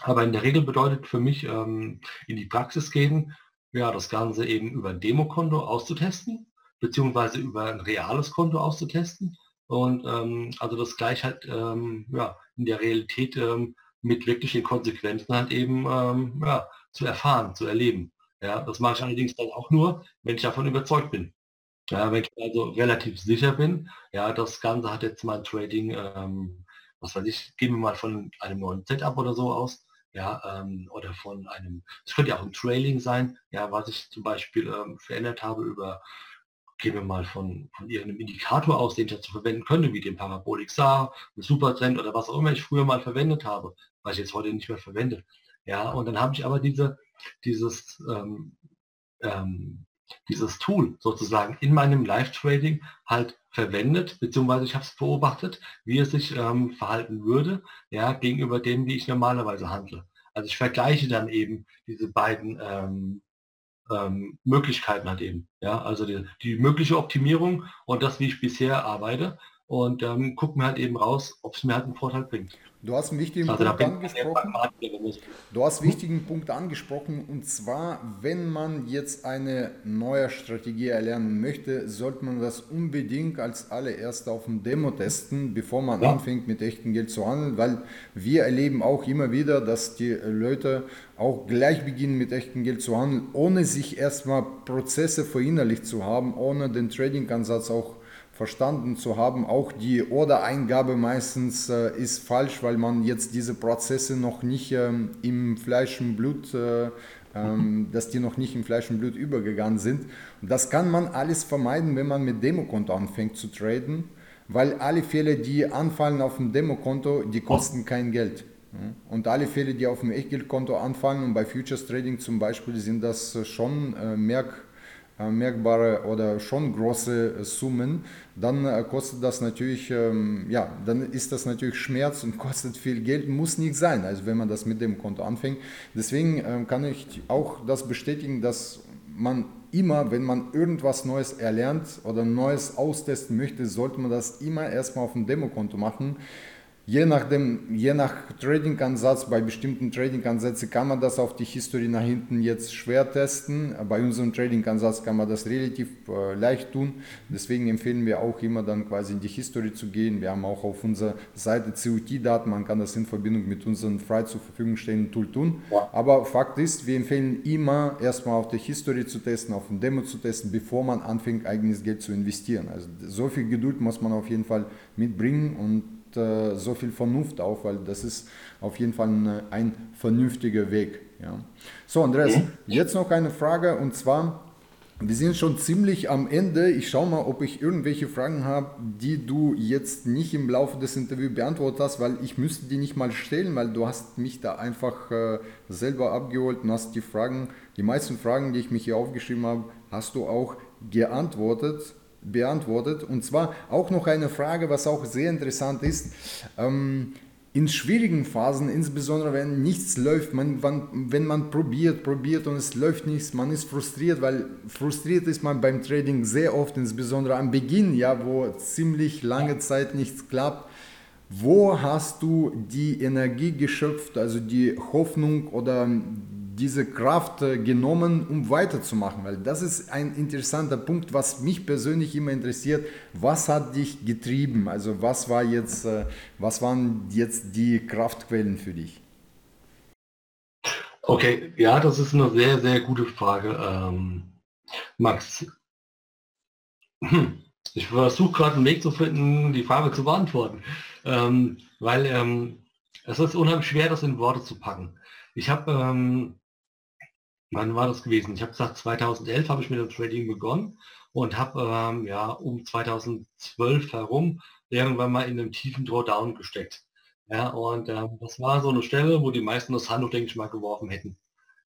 Speaker 2: Aber in der Regel bedeutet für mich ähm, in die Praxis gehen, ja, das Ganze eben über ein Demokonto auszutesten, beziehungsweise über ein reales Konto auszutesten. Und ähm, also das gleich halt ja, in der Realität mit wirklichen Konsequenzen halt eben ja, zu erfahren, zu erleben. Ja, das mache ich allerdings dann auch nur, wenn ich davon überzeugt bin. Ja, wenn ich also relativ sicher bin, ja, das Ganze hat jetzt mein Trading, ähm, was weiß ich, gehen wir mal von einem neuen Setup oder so aus, ja, ähm, oder von einem, es könnte ja auch ein Trailing sein, ja, was ich zum Beispiel ähm, verändert habe über, gehen wir mal von, von irgendeinem Indikator aus, den ich dazu verwenden könnte, wie dem Parabolic SAR, Supertrend oder was auch immer ich früher mal verwendet habe, was ich jetzt heute nicht mehr verwende. Ja, und dann habe ich aber diese, dieses, ähm, ähm, dieses Tool sozusagen in meinem Live-Trading halt verwendet, beziehungsweise ich habe es beobachtet, wie es sich ähm, verhalten würde, ja, gegenüber dem, wie ich normalerweise handle. Also ich vergleiche dann eben diese beiden ähm, ähm, Möglichkeiten halt eben. Ja, also die, die, mögliche Optimierung und das, wie ich bisher arbeite und ähm, gucke mir halt eben raus, ob es mir halt einen Vorteil bringt.
Speaker 1: Du hast einen wichtigen also Punkt angesprochen. Du hast wichtigen Punkt angesprochen und zwar, wenn man jetzt eine neue Strategie erlernen möchte, sollte man das unbedingt als allererst auf dem Demo testen, bevor man ja. anfängt mit echtem Geld zu handeln, weil wir erleben auch immer wieder, dass die Leute auch gleich beginnen mit echtem Geld zu handeln, ohne sich erstmal Prozesse verinnerlicht zu haben, ohne den Trading-Ansatz auch verstanden zu haben. Auch die Order-Eingabe meistens äh, ist falsch, weil man jetzt diese Prozesse noch nicht ähm, im Fleisch und Blut, äh, ähm, dass die noch nicht im Fleisch und Blut übergegangen sind. Und das kann man alles vermeiden, wenn man mit Demokonto anfängt zu traden, weil alle Fälle, die anfallen auf dem Demokonto, die kosten kein Geld. Und alle Fälle, die auf dem Echtgeldkonto anfallen und bei Futures Trading zum Beispiel, sind das schon äh, merk äh, merkbare oder schon große äh, Summen, dann äh, kostet das natürlich, ähm, ja, dann ist das natürlich Schmerz und kostet viel Geld, muss nicht sein, also wenn man das mit dem Konto anfängt. Deswegen kann ich auch das bestätigen, dass man immer, wenn man irgendwas Neues erlernt oder Neues austesten möchte, sollte man das immer erstmal auf dem Demokonto machen Je, nachdem, je nach Trading-Ansatz, bei bestimmten Trading-Ansätzen kann man das auf die History nach hinten jetzt schwer testen. Bei unserem Trading-Ansatz kann man das relativ äh, leicht tun. Deswegen empfehlen wir auch immer dann quasi in die History zu gehen. Wir haben auch auf unserer Seite COT-Daten, man kann das in Verbindung mit unserem frei zur Verfügung stehenden Tool tun. Aber Fakt ist, wir empfehlen immer erstmal auf der History zu testen, auf dem Demo zu testen, bevor man anfängt, eigenes Geld zu investieren. Also so viel Geduld muss man auf jeden Fall mitbringen und äh, so viel Vernunft auf, weil das ist auf jeden Fall ein, ein vernünftiger Weg. Ja. So, Andreas, jetzt noch eine Frage und zwar, wir sind schon ziemlich am Ende. Ich schaue mal, ob ich irgendwelche Fragen habe, die du jetzt nicht im Laufe des Interviews beantwortet hast, weil ich müsste die nicht mal stellen, weil du hast mich da einfach äh, selber abgeholt und hast die Fragen, die meisten Fragen, die ich mich hier aufgeschrieben habe, hast du auch geantwortet, beantwortet. Und zwar auch noch eine Frage, was auch sehr interessant ist. Ähm, in schwierigen Phasen, insbesondere wenn nichts läuft, man, wenn man probiert, probiert und es läuft nichts, man ist frustriert, weil frustriert ist man beim Trading sehr oft, insbesondere am Beginn, ja, wo ziemlich lange Zeit nichts klappt. Wo hast du die Energie geschöpft, also die Hoffnung oder diese Kraft äh, genommen, um weiterzumachen? Weil das ist ein interessanter Punkt, was mich persönlich immer interessiert. Was hat dich getrieben? Also was war jetzt, äh, was waren jetzt die Kraftquellen für dich?
Speaker 2: Okay, ja, das ist eine sehr, sehr gute Frage, ähm, Max. Ich versuche gerade einen Weg zu finden, die Frage zu beantworten, ähm, weil ähm, es ist unheimlich schwer, das in Worte zu packen. Ich habe ähm, wann war das gewesen? Ich habe gesagt, 2011 habe ich mit dem Trading begonnen und habe ähm, ja um 2012 herum irgendwann mal in einem tiefen Drawdown gesteckt. Ja, und ähm, das war so eine Stelle, wo die meisten das Handtuch, denke ich mal, geworfen hätten.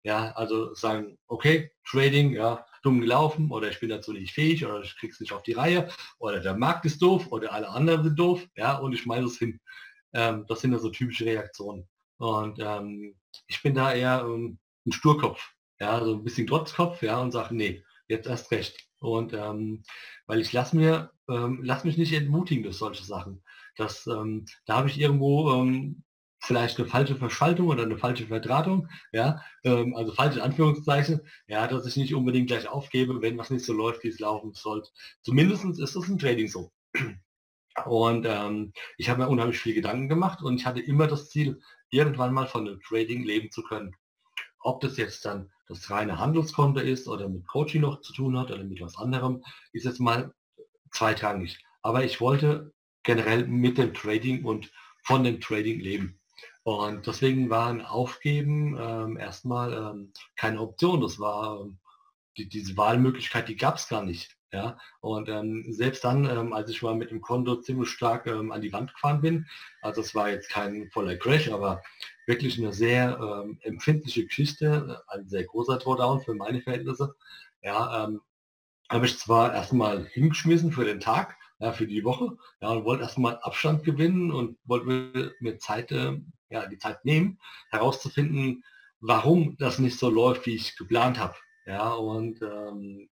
Speaker 2: Ja, also sagen, okay, Trading, ja, dumm gelaufen oder ich bin dazu nicht fähig oder ich krieg's nicht auf die Reihe oder der Markt ist doof oder alle anderen sind doof, ja, und ich schmeiße es hin. Ähm, das sind ja so typische Reaktionen. Und ähm, ich bin da eher ähm, ein Sturkopf ja, so ein bisschen Trotzkopf, ja, und sage, nee, jetzt erst recht. Und ähm, weil ich lasse mir, ähm, lass mich nicht entmutigen durch solche Sachen. Das, ähm, da habe ich irgendwo ähm, vielleicht eine falsche Verschaltung oder eine falsche Verdrahtung, ja, ähm, also falsche Anführungszeichen, ja, dass ich nicht unbedingt gleich aufgebe, wenn was nicht so läuft, wie es laufen soll. Zumindest ist es ein Trading so. Und ähm, ich habe mir unheimlich viel Gedanken gemacht und ich hatte immer das Ziel, irgendwann mal von dem Trading leben zu können. Ob das jetzt dann das reine Handelskonto ist oder mit Coaching noch zu tun hat oder mit was anderem, ist jetzt mal zweitrangig. Aber ich wollte generell mit dem Trading und von dem Trading leben. Und deswegen war ein Aufgeben ähm, erstmal ähm, keine Option. Das war ähm, die, diese Wahlmöglichkeit, die gab es gar nicht. Ja, und ähm, selbst dann, ähm, als ich mal mit dem Konto ziemlich stark an die Wand gefahren bin, also es war jetzt kein voller Crash, aber wirklich eine sehr ähm, empfindliche Geschichte, ein sehr großer Drawdown für meine Verhältnisse. Ja, ähm, habe ich zwar erstmal hingeschmissen für den Tag, ja, für die Woche, ja, und wollte erstmal Abstand gewinnen und wollte mir Zeit, äh, ja, die Zeit nehmen, herauszufinden, warum das nicht so läuft, wie ich geplant habe. Ja, und ähm,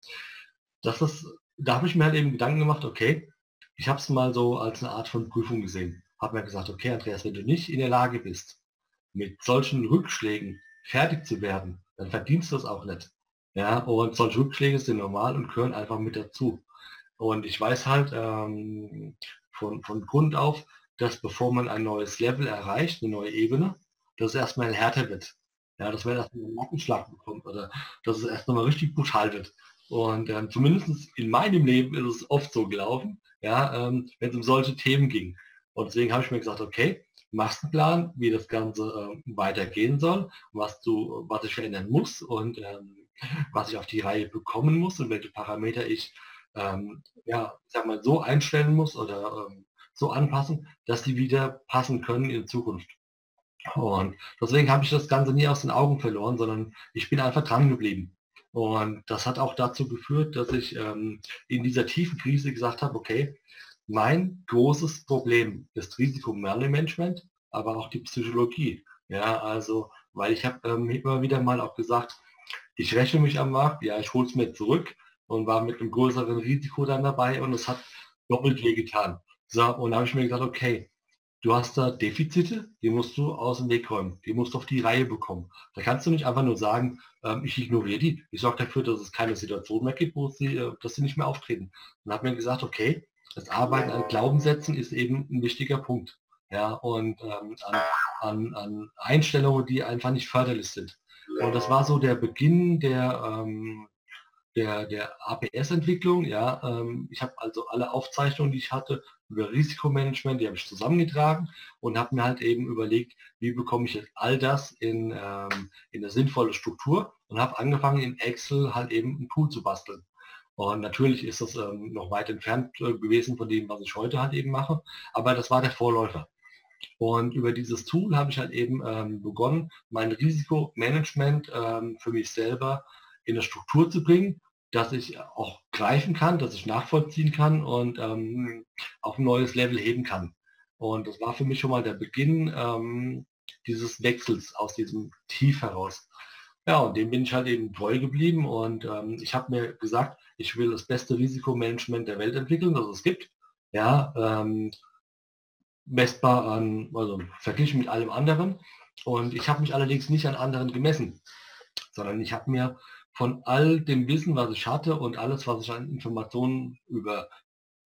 Speaker 2: das ist, da habe ich mir halt eben Gedanken gemacht, okay, ich habe es mal so als eine Art von Prüfung gesehen. Habe mir gesagt, okay, Andreas, wenn du nicht in der Lage bist, mit solchen Rückschlägen fertig zu werden, dann verdienst du es auch nicht. Ja, und solche Rückschläge sind normal und gehören einfach mit dazu. Und ich weiß halt ähm, von, von Grund auf, dass bevor man ein neues Level erreicht, eine neue Ebene, dass es erstmal härter wird. Ja, dass man erstmal einen Nackenschlag bekommt oder dass es erst nochmal richtig brutal wird. Und ähm, zumindest in meinem Leben ist es oft so gelaufen, ja, ähm, wenn es um solche Themen ging. Und deswegen habe ich mir gesagt, okay, machst wie das Ganze äh, weitergehen soll, was du, was ich verändern muss und ähm, was ich auf die Reihe bekommen muss und welche Parameter ich ähm, ja, sag mal, so einstellen muss oder ähm, so anpassen, dass die wieder passen können in Zukunft. Und deswegen habe ich das Ganze nie aus den Augen verloren, sondern ich bin einfach dran geblieben. Und das hat auch dazu geführt, dass ich ähm, in dieser tiefen Krise gesagt habe, okay, mein großes Problem ist Risikomanagement, aber auch die Psychologie. Ja, also, weil ich habe ähm, immer wieder mal auch gesagt, ich rechne mich am Markt, ja, ich hole es mir zurück und war mit einem größeren Risiko dann dabei und es hat doppelt wehgetan. So, und da habe ich mir gesagt, okay, du hast da Defizite, die musst du aus dem Weg räumen, die musst du auf die Reihe bekommen. Da kannst du nicht einfach nur sagen, ähm, ich ignoriere die, ich sorge dafür, dass es keine Situation mehr gibt, wo sie, äh, dass sie nicht mehr auftreten. Und habe mir gesagt, okay, das Arbeiten an Glaubenssätzen ist eben ein wichtiger Punkt. Ja, und ähm, an, an, an, Einstellungen, die einfach nicht förderlich sind. Und das war so der Beginn der, ähm, der, der APS-Entwicklung. Ja, ähm, ich habe also alle Aufzeichnungen, die ich hatte über Risikomanagement, die habe ich zusammengetragen und habe mir halt eben überlegt, wie bekomme ich jetzt all das in, ähm, in eine sinnvolle Struktur und habe angefangen in Excel halt eben ein Tool zu basteln. Und natürlich ist das ähm, noch weit entfernt äh, gewesen von dem, was ich heute halt eben mache, aber das war der Vorläufer. Und über dieses Tool habe ich halt eben ähm, begonnen, mein Risikomanagement ähm, für mich selber in eine Struktur zu bringen, dass ich auch greifen kann, dass ich nachvollziehen kann und ähm, auf ein neues Level heben kann. Und das war für mich schon mal der Beginn ähm, dieses Wechsels aus diesem Tief heraus. Ja, und dem bin ich halt eben treu geblieben und ähm, ich habe mir gesagt, ich will das beste Risikomanagement der Welt entwickeln, das es gibt. Ja, ähm, messbar an, also verglichen mit allem anderen. Und ich habe mich allerdings nicht an anderen gemessen, sondern ich habe mir von all dem Wissen, was ich hatte und alles, was ich an Informationen über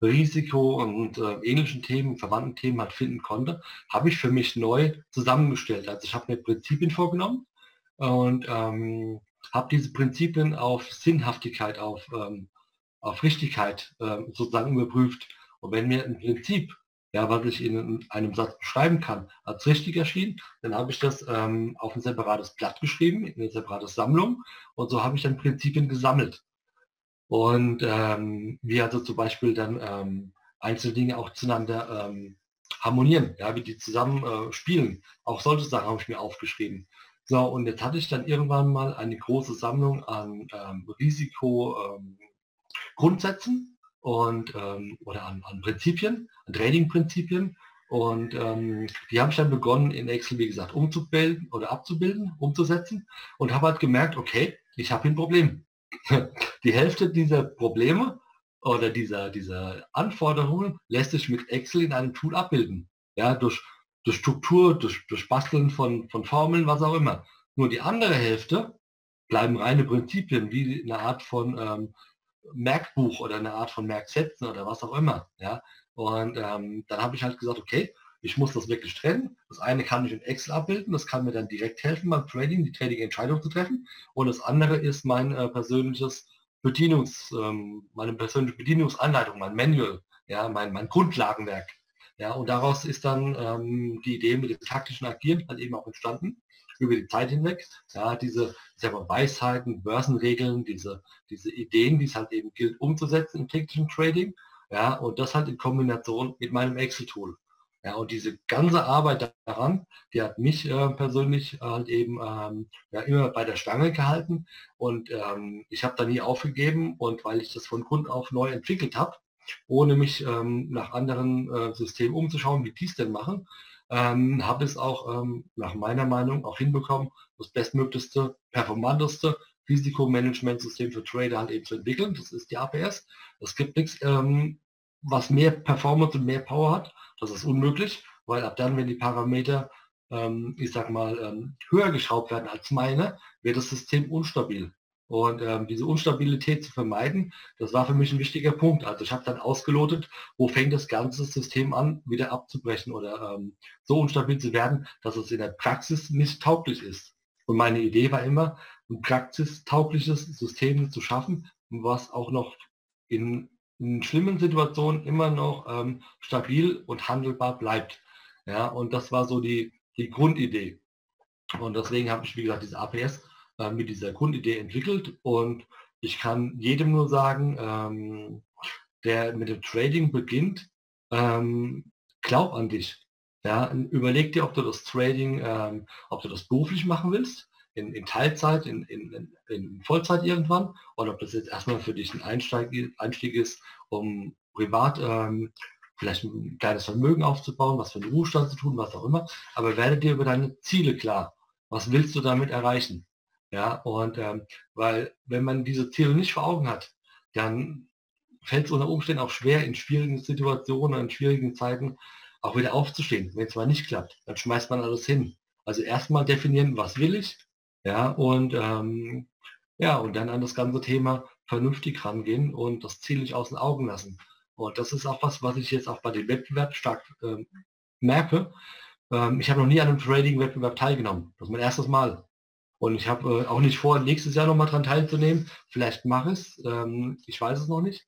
Speaker 2: Risiko und äh, ähnlichen Themen, verwandten Themen halt finden konnte, habe ich für mich neu zusammengestellt. Also ich habe mir Prinzipien vorgenommen und ähm, habe diese Prinzipien auf Sinnhaftigkeit, auf, ähm, auf Richtigkeit ähm, sozusagen überprüft. Und wenn mir ein Prinzip ja, was ich in einem Satz beschreiben kann, als richtig erschien, dann habe ich das ähm, auf ein separates Blatt geschrieben, in eine separate Sammlung und so habe ich dann Prinzipien gesammelt. Und ähm, wie also zum Beispiel dann ähm, einzelne Dinge auch zueinander ähm, harmonieren, ja, wie die zusammen äh, spielen. Auch solche Sachen habe ich mir aufgeschrieben. So, und jetzt hatte ich dann irgendwann mal eine große Sammlung an ähm, Risiko-Grundsätzen ähm, und ähm, oder an, an, Prinzipien, an Trading-Prinzipien. Und ähm, die habe ich dann begonnen in Excel, wie gesagt, umzubilden oder abzubilden, umzusetzen und habe halt gemerkt, okay, ich habe ein Problem. Die Hälfte dieser Probleme oder dieser, dieser Anforderungen lässt sich mit Excel in einem Tool abbilden. Ja, durch, durch Struktur, durch, durch Basteln von, von Formeln, was auch immer. Nur die andere Hälfte bleiben reine Prinzipien, wie eine Art von ähm, Merkbuch oder eine Art von Merksätzen oder was auch immer. Ja? Und ähm, dann habe ich halt gesagt, okay, ich muss das wirklich trennen. Das eine kann ich in Excel abbilden, das kann mir dann direkt helfen beim Trading, die Trading-Entscheidung zu treffen. Und das andere ist mein äh, persönliches Bedienungs, ähm, meine persönliche Bedienungsanleitung, mein Manual, ja, mein, mein Grundlagenwerk. Ja, und daraus ist dann ähm, die Idee mit dem taktischen Agieren halt eben auch entstanden über die Zeit hinweg. Ja, diese mal, Weisheiten, Börsenregeln, diese, diese Ideen, die es halt eben gilt umzusetzen im täglichen Trading. Ja, und das halt in Kombination mit meinem Excel-Tool. Ja, und diese ganze Arbeit daran, die hat mich äh, persönlich halt eben ähm, ja, immer bei der Stange gehalten und ähm, ich habe da nie aufgegeben und weil ich das von Grund auf neu entwickelt habe, ohne mich ähm, nach anderen äh, Systemen umzuschauen, wie die es denn machen, ähm, habe es auch ähm, nach meiner Meinung auch hinbekommen, das bestmöglichste, performanteste Risikomanagementsystem für Trader halt eben zu entwickeln. Das ist die APS. Es gibt nichts, ähm, was mehr Performance und mehr Power hat. Das ist unmöglich, weil ab dann, wenn die Parameter, ähm, ich sag mal, ähm, höher geschraubt werden als meine, wird das System unstabil. Und ähm, diese Unstabilität zu vermeiden, das war für mich ein wichtiger Punkt. Also ich habe dann ausgelotet, wo fängt das ganze System an, wieder abzubrechen oder ähm, so unstabil zu werden, dass es in der Praxis nicht tauglich ist. Und meine Idee war immer, ein praxistaugliches System zu schaffen, was auch noch in, in schlimmen Situationen immer noch ähm, stabil und handelbar bleibt. Ja, und das war so die, die Grundidee. Und deswegen habe ich, wie gesagt, diese APS äh, mit dieser Grundidee entwickelt und ich kann jedem nur sagen, ähm, der mit dem Trading beginnt, ähm, glaub an dich. Ja, überleg dir, ob du das Trading, ähm, ob du das beruflich machen willst, in, in Teilzeit, in, in, in, Vollzeit irgendwann, oder ob das jetzt erstmal für dich ein Einsteig, Einstieg ist, um privat ähm, vielleicht ein kleines Vermögen aufzubauen, was für den Ruhestand zu tun, was auch immer. Aber werde dir über deine Ziele klar. Was willst du damit erreichen? Ja, und ähm, weil wenn man diese Ziele nicht vor Augen hat, dann fällt es unter Umständen auch schwer, in schwierigen Situationen, in schwierigen Zeiten auch wieder aufzustehen. Wenn es mal nicht klappt, dann schmeißt man alles hin. Also erstmal definieren, was will ich, ja, und ähm, ja, und dann an das ganze Thema vernünftig rangehen und das Ziel nicht aus den Augen lassen. Und das ist auch was, was ich jetzt auch bei dem Wettbewerb stark ähm, merke. Ähm, ich habe noch nie an einem Trading-Wettbewerb teilgenommen. Das ist mein erstes Mal. Und ich habe äh, auch nicht vor, nächstes Jahr nochmal dran teilzunehmen. Vielleicht mache es. Ähm, ich weiß es noch nicht.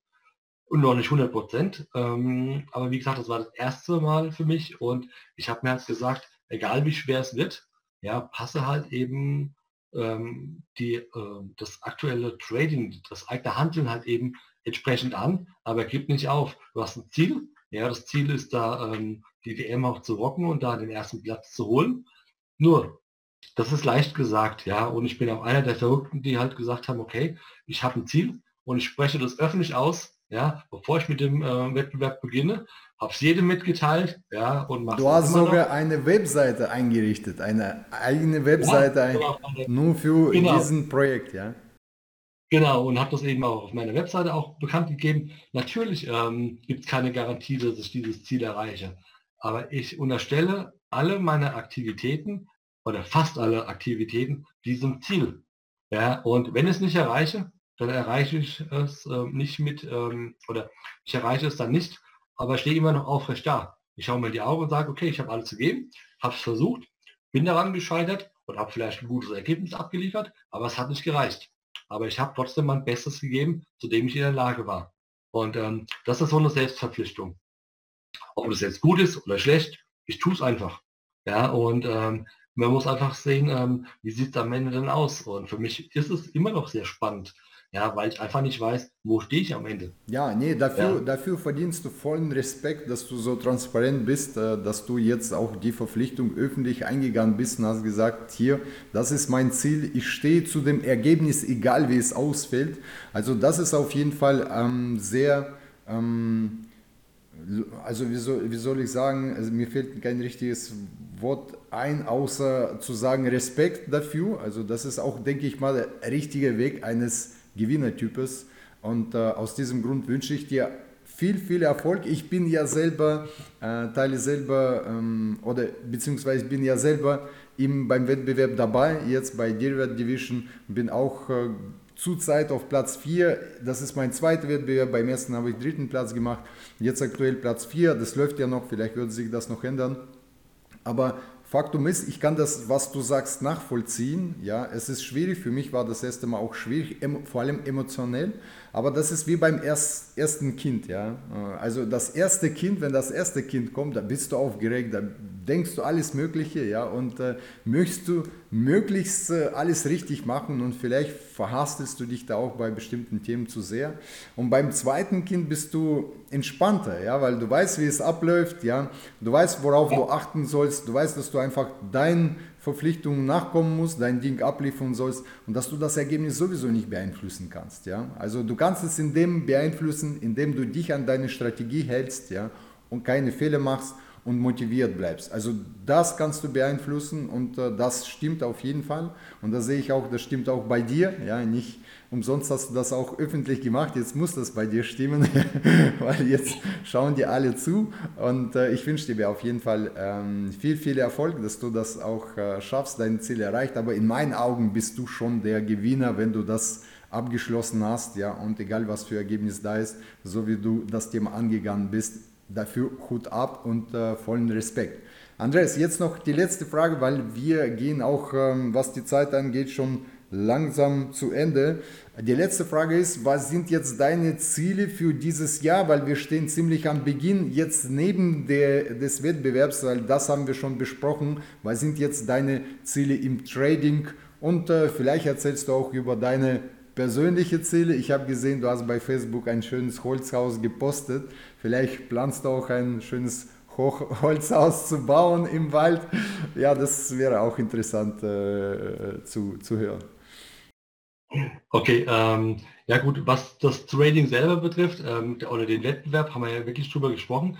Speaker 2: Und noch nicht 100 Prozent. Ähm, aber wie gesagt, das war das erste Mal für mich. Und ich habe mir jetzt gesagt, egal wie schwer es wird, ja, passe halt eben ähm, die, äh, das aktuelle Trading, das eigene Handeln halt eben entsprechend an, aber gib nicht auf. Du hast ein Ziel. Ja, das Ziel ist da, ähm, die WM auch zu rocken und da den ersten Platz zu holen. Nur, das ist leicht gesagt, ja. Und ich bin auch einer der Verrückten, die halt gesagt haben, okay, ich habe ein Ziel und ich spreche das öffentlich aus, ja, bevor ich mit dem äh, Wettbewerb beginne, habe es jedem mitgeteilt, ja, und
Speaker 1: Du hast sogar noch. eine Webseite eingerichtet, eine eigene Webseite ja, genau, nur für genau. diesen Projekt, ja.
Speaker 2: Genau, und habe das eben auch auf meiner Webseite auch bekannt gegeben. Natürlich ähm, gibt es keine Garantie, dass ich dieses Ziel erreiche. Aber ich unterstelle alle meine Aktivitäten oder fast alle Aktivitäten diesem Ziel. Ja, und wenn ich es nicht erreiche, dann erreiche ich es äh, nicht mit, ähm, oder ich erreiche es dann nicht, aber stehe immer noch aufrecht da. Ich schaue mir die Augen und sage, okay, ich habe alles gegeben, habe es versucht, bin daran gescheitert und habe vielleicht ein gutes Ergebnis abgeliefert, aber es hat nicht gereicht. Aber ich habe trotzdem mein Bestes gegeben, zu dem ich in der Lage war. Und ähm, das ist so eine Selbstverpflichtung. Ob das jetzt gut ist oder schlecht, ich tue es einfach. Ja, und ähm, man muss einfach sehen, ähm, wie sieht es am Ende denn aus. Und für mich ist es immer noch sehr spannend. Ja, weil ich einfach nicht weiß, wo stehe ich am Ende.
Speaker 1: Ja, nee, dafür, ja. dafür verdienst du vollen Respekt, dass du so transparent bist, äh, dass du jetzt auch die Verpflichtung öffentlich eingegangen bist und hast gesagt, hier, das ist mein Ziel, ich stehe zu dem Ergebnis, egal wie es ausfällt. Also das ist auf jeden Fall ähm, sehr... Ähm, also wie soll, wie soll ich sagen, also mir fehlt kein richtiges Wort ein, außer zu sagen Respekt dafür. Also das ist auch, denke ich mal, der richtige Weg eines Gewinnertypes. Und äh, aus diesem Grund wünsche ich dir viel, viel Erfolg. Ich bin ja selber, äh, teile selber, ähm, oder beziehungsweise bin ja selber im, beim Wettbewerb dabei, jetzt bei Derivate Division, bin auch äh, zurzeit auf Platz 4. Das ist mein zweiter Wettbewerb. Beim ersten habe ich dritten Platz gemacht. Jetzt aktuell Platz 4. Das läuft ja noch. Vielleicht wird sich das noch ändern. Aber Faktum ist, ich kann das, was du sagst, nachvollziehen. Ja, es ist schwierig. Für mich war das erste Mal auch schwierig, vor allem emotionell. Aber das ist wie beim erst, ersten Kind. Ja, also das erste Kind, wenn das erste Kind kommt, da bist du aufgeregt, da denkst du alles Mögliche. Ja, und äh, möchtest du möglichst äh, alles richtig machen und vielleicht verhastelst du dich da auch bei bestimmten Themen zu sehr. Und beim zweiten Kind bist du entspannter, ja, weil du weißt, wie es abläuft, ja, du weißt, worauf du achten sollst, du weißt, dass du einfach deinen Verpflichtungen nachkommen musst, dein Ding abliefern sollst und dass du das Ergebnis sowieso nicht beeinflussen kannst, ja. Also du kannst es in dem beeinflussen, indem du dich an deine Strategie hältst, ja, und keine Fehler machst und motiviert bleibst. Also das kannst du beeinflussen und äh, das stimmt auf jeden Fall. Und da sehe ich auch, das stimmt auch bei dir. Ja, nicht umsonst hast du das auch öffentlich gemacht. Jetzt muss das bei dir stimmen, weil jetzt schauen dir alle zu. Und äh, ich wünsche dir auf jeden Fall ähm, viel, viel Erfolg, dass du das auch äh, schaffst, dein Ziel erreicht. Aber in meinen Augen bist du schon der Gewinner, wenn du das abgeschlossen hast, ja, und egal was für Ergebnis da ist, so wie du das Thema angegangen bist, dafür Hut ab und äh, vollen Respekt. Andreas, jetzt noch die letzte Frage, weil wir gehen auch, ähm, was die Zeit angeht, schon langsam zu Ende. Die letzte Frage ist, was sind jetzt deine Ziele für dieses Jahr? Weil wir stehen ziemlich am Beginn jetzt neben der, des Wettbewerbs, weil das haben wir schon besprochen. Was sind jetzt deine Ziele im Trading? Und äh, vielleicht erzählst du auch über deine persönliche Ziele. Ich habe gesehen, du hast bei Facebook ein schönes Holzhaus gepostet. Vielleicht planst du auch ein schönes Holzhaus zu bauen im Wald. Ja, das wäre auch interessant äh, zu, zu hören.
Speaker 2: Okay, ähm, ja gut, was das Trading selber betrifft ähm, oder den Wettbewerb, haben wir ja wirklich drüber gesprochen.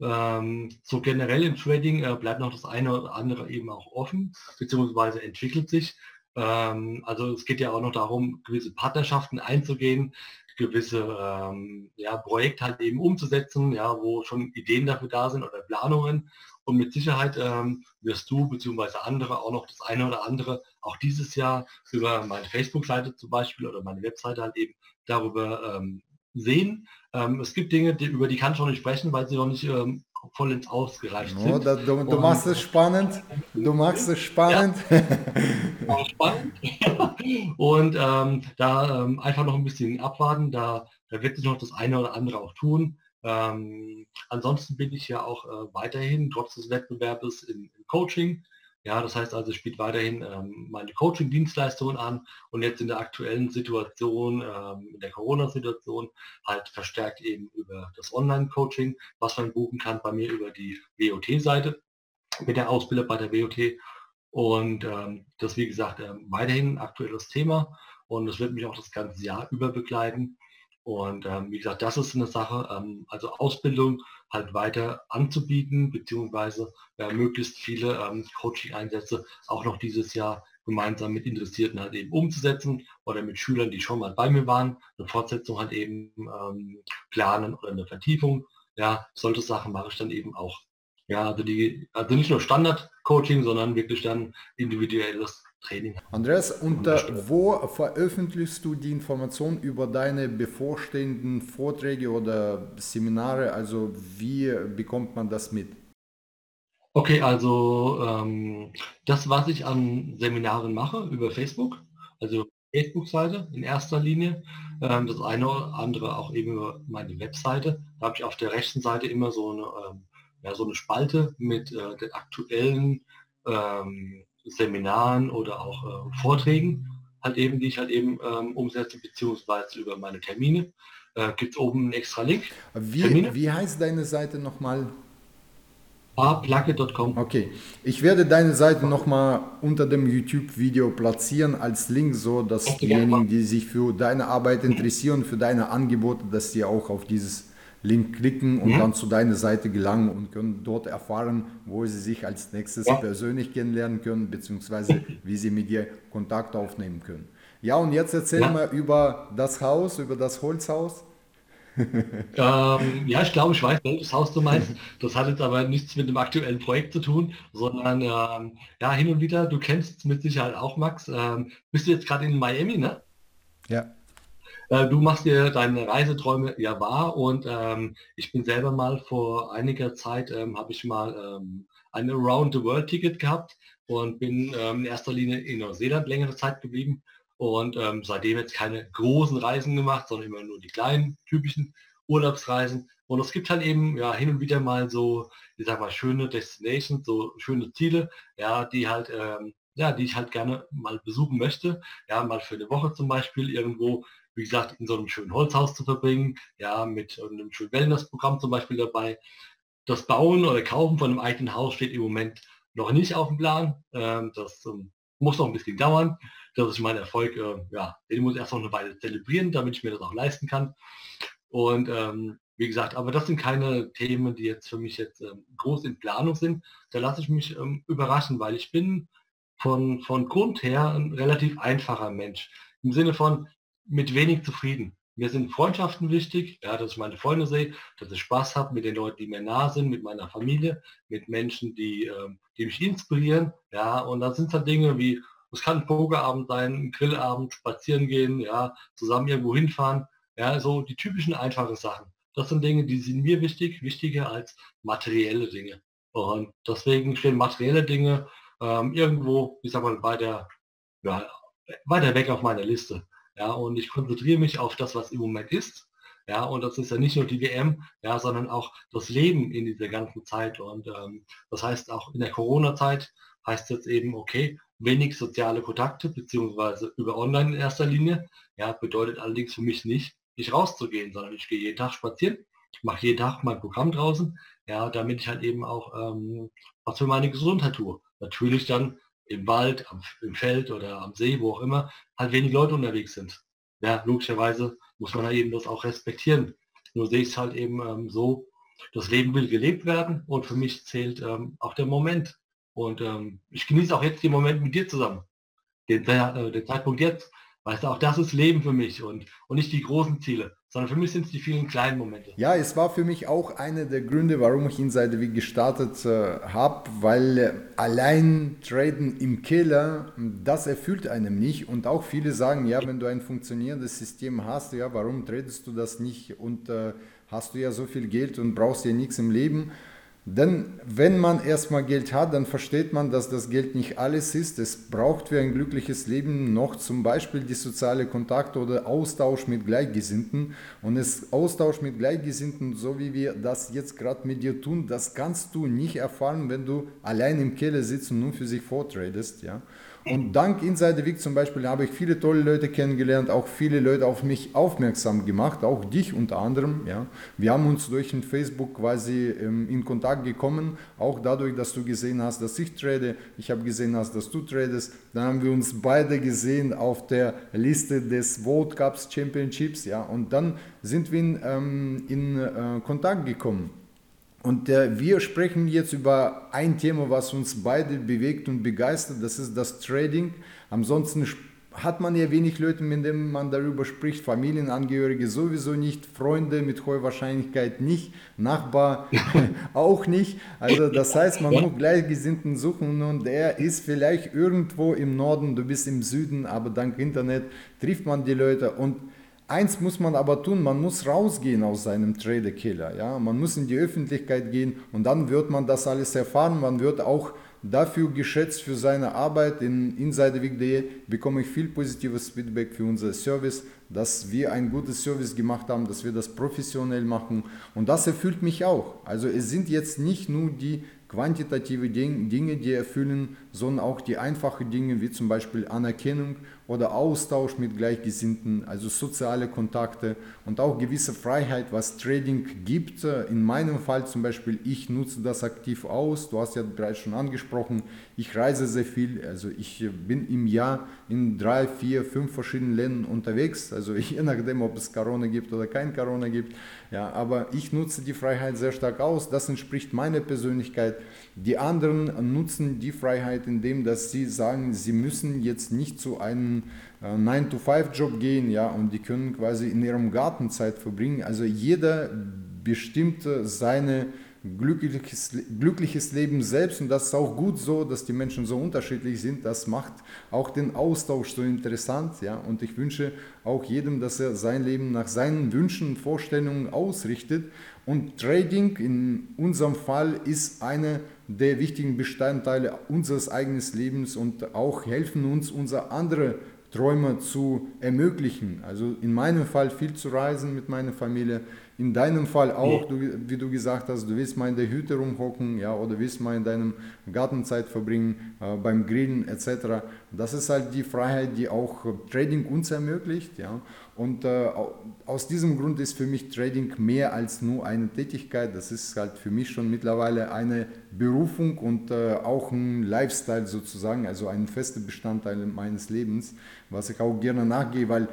Speaker 2: Ähm, so generell im Trading äh, bleibt noch das eine oder andere eben auch offen, beziehungsweise entwickelt sich. Ähm, also es geht ja auch noch darum, gewisse Partnerschaften einzugehen, gewisse ähm, ja, Projekte halt eben umzusetzen, ja, wo schon Ideen dafür da sind oder Planungen. Und mit Sicherheit ähm, wirst du bzw. andere auch noch das eine oder andere auch dieses Jahr über meine Facebook-Seite zum Beispiel oder meine Webseite halt eben darüber ähm, sehen. Ähm, es gibt Dinge, die, über die kann ich noch nicht sprechen, weil sie noch nicht ähm, vollends ausgereift
Speaker 1: oh, sind. Da, du, du machst es spannend. Du machst es spannend.
Speaker 2: Ja, spannend. Und ähm, da ähm, einfach noch ein bisschen abwarten. Da, da wird sich noch das eine oder andere auch tun. Ähm, ansonsten bin ich ja auch äh, weiterhin trotz des Wettbewerbes im, im Coaching. Ja, das heißt also, biete weiterhin ähm, meine Coaching-Dienstleistungen an und jetzt in der aktuellen Situation, ähm, in der Corona-Situation, halt verstärkt eben über das Online-Coaching, was man buchen kann bei mir über die WOT-Seite mit der Ausbilder bei der WOT. Und ähm, das, wie gesagt, ähm, weiterhin ein aktuelles Thema und das wird mich auch das ganze Jahr über begleiten. Und ähm, wie gesagt, das ist eine Sache, ähm, also Ausbildung halt weiter anzubieten, beziehungsweise ja, möglichst viele ähm, Coaching-Einsätze auch noch dieses Jahr gemeinsam mit Interessierten halt eben umzusetzen oder mit Schülern, die schon mal bei mir waren, eine Fortsetzung halt eben ähm, planen oder eine Vertiefung. Ja, solche Sachen mache ich dann eben auch. Ja, also die, also nicht nur Standard-Coaching, sondern wirklich dann individuelles Training.
Speaker 1: Andreas, äh, wo veröffentlichst du die Informationen über deine bevorstehenden Vorträge oder Seminare? Also wie bekommt man das mit?
Speaker 2: Okay, also ähm, das, was ich an Seminaren mache über Facebook, also Facebook-Seite in erster Linie, ähm, das eine oder andere auch eben über meine Webseite. Da habe ich auf der rechten Seite immer so eine, ähm, ja, so eine Spalte mit äh, den aktuellen ähm, Seminaren oder auch äh, Vorträgen, halt eben, die ich halt eben ähm, umsetze, beziehungsweise über meine Termine. Äh, Gibt es oben einen extra Link.
Speaker 1: Wie, wie heißt deine Seite nochmal?
Speaker 2: Barplacke.com.
Speaker 1: Okay, ich werde deine Seite nochmal unter dem YouTube-Video platzieren als Link, so dass diejenigen, die sich für deine Arbeit interessieren, für deine Angebote, dass sie auch auf dieses Link klicken und ja. dann zu deiner Seite gelangen und können dort erfahren, wo sie sich als nächstes ja. persönlich kennenlernen können, beziehungsweise wie sie mit dir Kontakt aufnehmen können. Ja, und jetzt erzähl ja. mal über das Haus, über das Holzhaus.
Speaker 2: ähm, ja, ich glaube, ich weiß, welches Haus du meinst. Das hat jetzt aber nichts mit dem aktuellen Projekt zu tun, sondern ähm, ja, hin und wieder, du kennst es mit Sicherheit auch, Max. Ähm, bist du jetzt gerade in Miami, ne?
Speaker 1: Ja.
Speaker 2: Äh, du machst dir deine Reiseträume ja wahr und ähm, ich bin selber mal vor einiger Zeit, ähm, habe ich mal ähm, ein Around-the-World-Ticket gehabt und bin ähm, in erster Linie in Neuseeland längere Zeit geblieben und ähm, seitdem jetzt keine großen Reisen gemacht, sondern immer nur die kleinen, typischen Urlaubsreisen. Und es gibt halt eben ja hin und wieder mal so, ich sag mal, schöne Destinations, so schöne Ziele, ja, die halt, ähm, ja, die ich halt gerne mal besuchen möchte. Ja, mal für eine Woche zum Beispiel irgendwo wie gesagt, in so einem schönen Holzhaus zu verbringen, ja, mit einem schönen Wellnessprogramm zum Beispiel dabei. Das Bauen oder Kaufen von einem eigenen Haus steht im Moment noch nicht auf dem Plan. Ähm, das ähm, muss noch ein bisschen dauern. Das ist mein Erfolg, äh, ja, den muss ich erst noch eine Weile zelebrieren, damit ich mir das auch leisten kann. Und ähm, wie gesagt, aber das sind keine Themen, die jetzt für mich jetzt ähm, groß in Planung sind. Da lasse ich mich ähm, überraschen, weil ich bin von, von Grund her ein relativ einfacher Mensch. Im Sinne von, mit wenig zufrieden. Mir sind Freundschaften wichtig, ja, dass ich meine Freunde sehe, dass ich Spaß habe mit den Leuten, die mir nah sind, mit meiner Familie, mit Menschen, die, äh, die mich inspirieren. Ja, und dann sind es halt Dinge wie, es kann ein Pokerabend sein, ein Grillabend, spazieren gehen, ja, zusammen irgendwo hinfahren. Ja, so die typischen einfachen Sachen. Das sind Dinge, die sind mir wichtig, wichtiger als materielle Dinge. Und deswegen stehen materielle Dinge ähm, irgendwo, ich sag mal, bei der, ja, weiter weg auf meiner Liste. Ja, und ich konzentriere mich auf das, was im Moment ist. Ja, und das ist ja nicht nur die WM, ja, sondern auch das Leben in dieser ganzen Zeit. Und ähm, das heißt auch in der Corona-Zeit heißt jetzt eben, okay, wenig soziale Kontakte, beziehungsweise über Online in erster Linie. Ja, bedeutet allerdings für mich nicht, nicht rauszugehen, sondern ich gehe jeden Tag spazieren, mache jeden Tag mein Programm draußen, ja, damit ich halt eben auch ähm, was für meine Gesundheit tue. Natürlich dann im Wald, am, im Feld oder am See, wo auch immer, halt wenig Leute unterwegs sind. Ja, logischerweise muss man da eben das auch respektieren. Nur sehe ich es halt eben ähm, so, das Leben will gelebt werden und für mich zählt ähm, auch der Moment. Und ähm, ich genieße auch jetzt den Moment mit dir zusammen. Den, äh, den Zeitpunkt jetzt, Weißt du, auch das ist Leben für mich und, und nicht die großen Ziele, sondern für mich sind es die vielen kleinen Momente.
Speaker 1: Ja, es war für mich auch einer der Gründe, warum ich Inside Week gestartet äh, habe, weil äh, allein Traden im Keller, das erfüllt einem nicht und auch viele sagen, ja, wenn du ein funktionierendes System hast, ja, warum tradest du das nicht und äh, hast du ja so viel Geld und brauchst ja nichts im Leben. Denn wenn man erstmal Geld hat, dann versteht man, dass das Geld nicht alles ist. Es braucht für ein glückliches Leben noch zum Beispiel die soziale Kontakte oder Austausch mit Gleichgesinnten. Und es Austausch mit Gleichgesinnten, so wie wir das jetzt gerade mit dir tun, das kannst du nicht erfahren, wenn du allein im Keller sitzt und nur für sich vortradest. Ja? Und dank Inside Week zum Beispiel habe ich viele tolle Leute kennengelernt, auch viele Leute auf mich aufmerksam gemacht, auch dich unter anderem. Ja. Wir haben uns durch den Facebook quasi ähm, in Kontakt gekommen, auch dadurch, dass du gesehen hast, dass ich trade, ich habe gesehen hast, dass du tradest. Dann haben wir uns beide gesehen auf der Liste des World Cups Championships, ja, und dann sind wir in, ähm, in äh, Kontakt gekommen. Und äh, wir sprechen jetzt über ein Thema, was uns beide bewegt und begeistert, das ist das Trading. Ansonsten hat man ja wenig Leute, mit denen man darüber spricht, Familienangehörige sowieso nicht, Freunde mit hoher Wahrscheinlichkeit nicht, Nachbar auch nicht. Also das heißt, man muss Gleichgesinnten suchen und er ist vielleicht irgendwo im Norden, du bist im Süden, aber dank Internet trifft man die Leute und Eins muss man aber tun, man muss rausgehen aus seinem Trader-Killer. Ja? Man muss in die Öffentlichkeit gehen und dann wird man das alles erfahren. Man wird auch dafür geschätzt für seine Arbeit. In insiderweek.de bekomme ich viel positives Feedback für unser Service, dass wir ein gutes Service gemacht haben, dass wir das professionell machen und das erfüllt mich auch. Also es sind jetzt nicht nur die quantitative Dinge, die erfüllen, sondern auch die einfachen Dinge wie zum Beispiel Anerkennung oder Austausch mit Gleichgesinnten, also soziale Kontakte und auch gewisse Freiheit, was Trading gibt. In meinem Fall zum Beispiel, ich nutze das aktiv aus. Du hast ja bereits schon angesprochen, ich reise sehr viel. Also ich bin im Jahr in drei, vier, fünf verschiedenen Ländern unterwegs. Also je nachdem, ob es Corona gibt oder kein Corona gibt. Ja, aber ich nutze die Freiheit sehr stark aus. Das entspricht meiner Persönlichkeit. Die anderen nutzen die Freiheit, indem dass sie sagen, sie müssen jetzt nicht zu einem äh, 9-to-5-Job gehen, ja, und die können quasi in ihrem Garten Zeit verbringen. Also jeder bestimmt seine glückliches, glückliches Leben selbst und das ist auch gut so, dass die Menschen so unterschiedlich sind. Das macht auch den Austausch so interessant. Ja? Und ich wünsche auch jedem, dass er sein Leben nach seinen Wünschen und Vorstellungen ausrichtet. Und Trading in unserem Fall ist eine der wichtigen Bestandteile unseres eigenen Lebens und auch helfen uns, unsere andere Träume zu ermöglichen. Also in meinem Fall viel zu reisen mit meiner Familie, in deinem Fall auch, du, wie du gesagt hast, du willst mal in der Hütte rumhocken, ja, oder willst mal in deinem Garten Zeit verbringen, äh, beim Grillen etc. Das ist halt die Freiheit, die auch Trading uns ermöglicht, ja. Und äh, aus diesem Grund ist für mich Trading mehr als nur eine Tätigkeit. Das ist halt für mich schon mittlerweile eine Berufung und äh, auch ein Lifestyle sozusagen, also ein fester Bestandteil meines Lebens, was ich auch gerne nachgehe, weil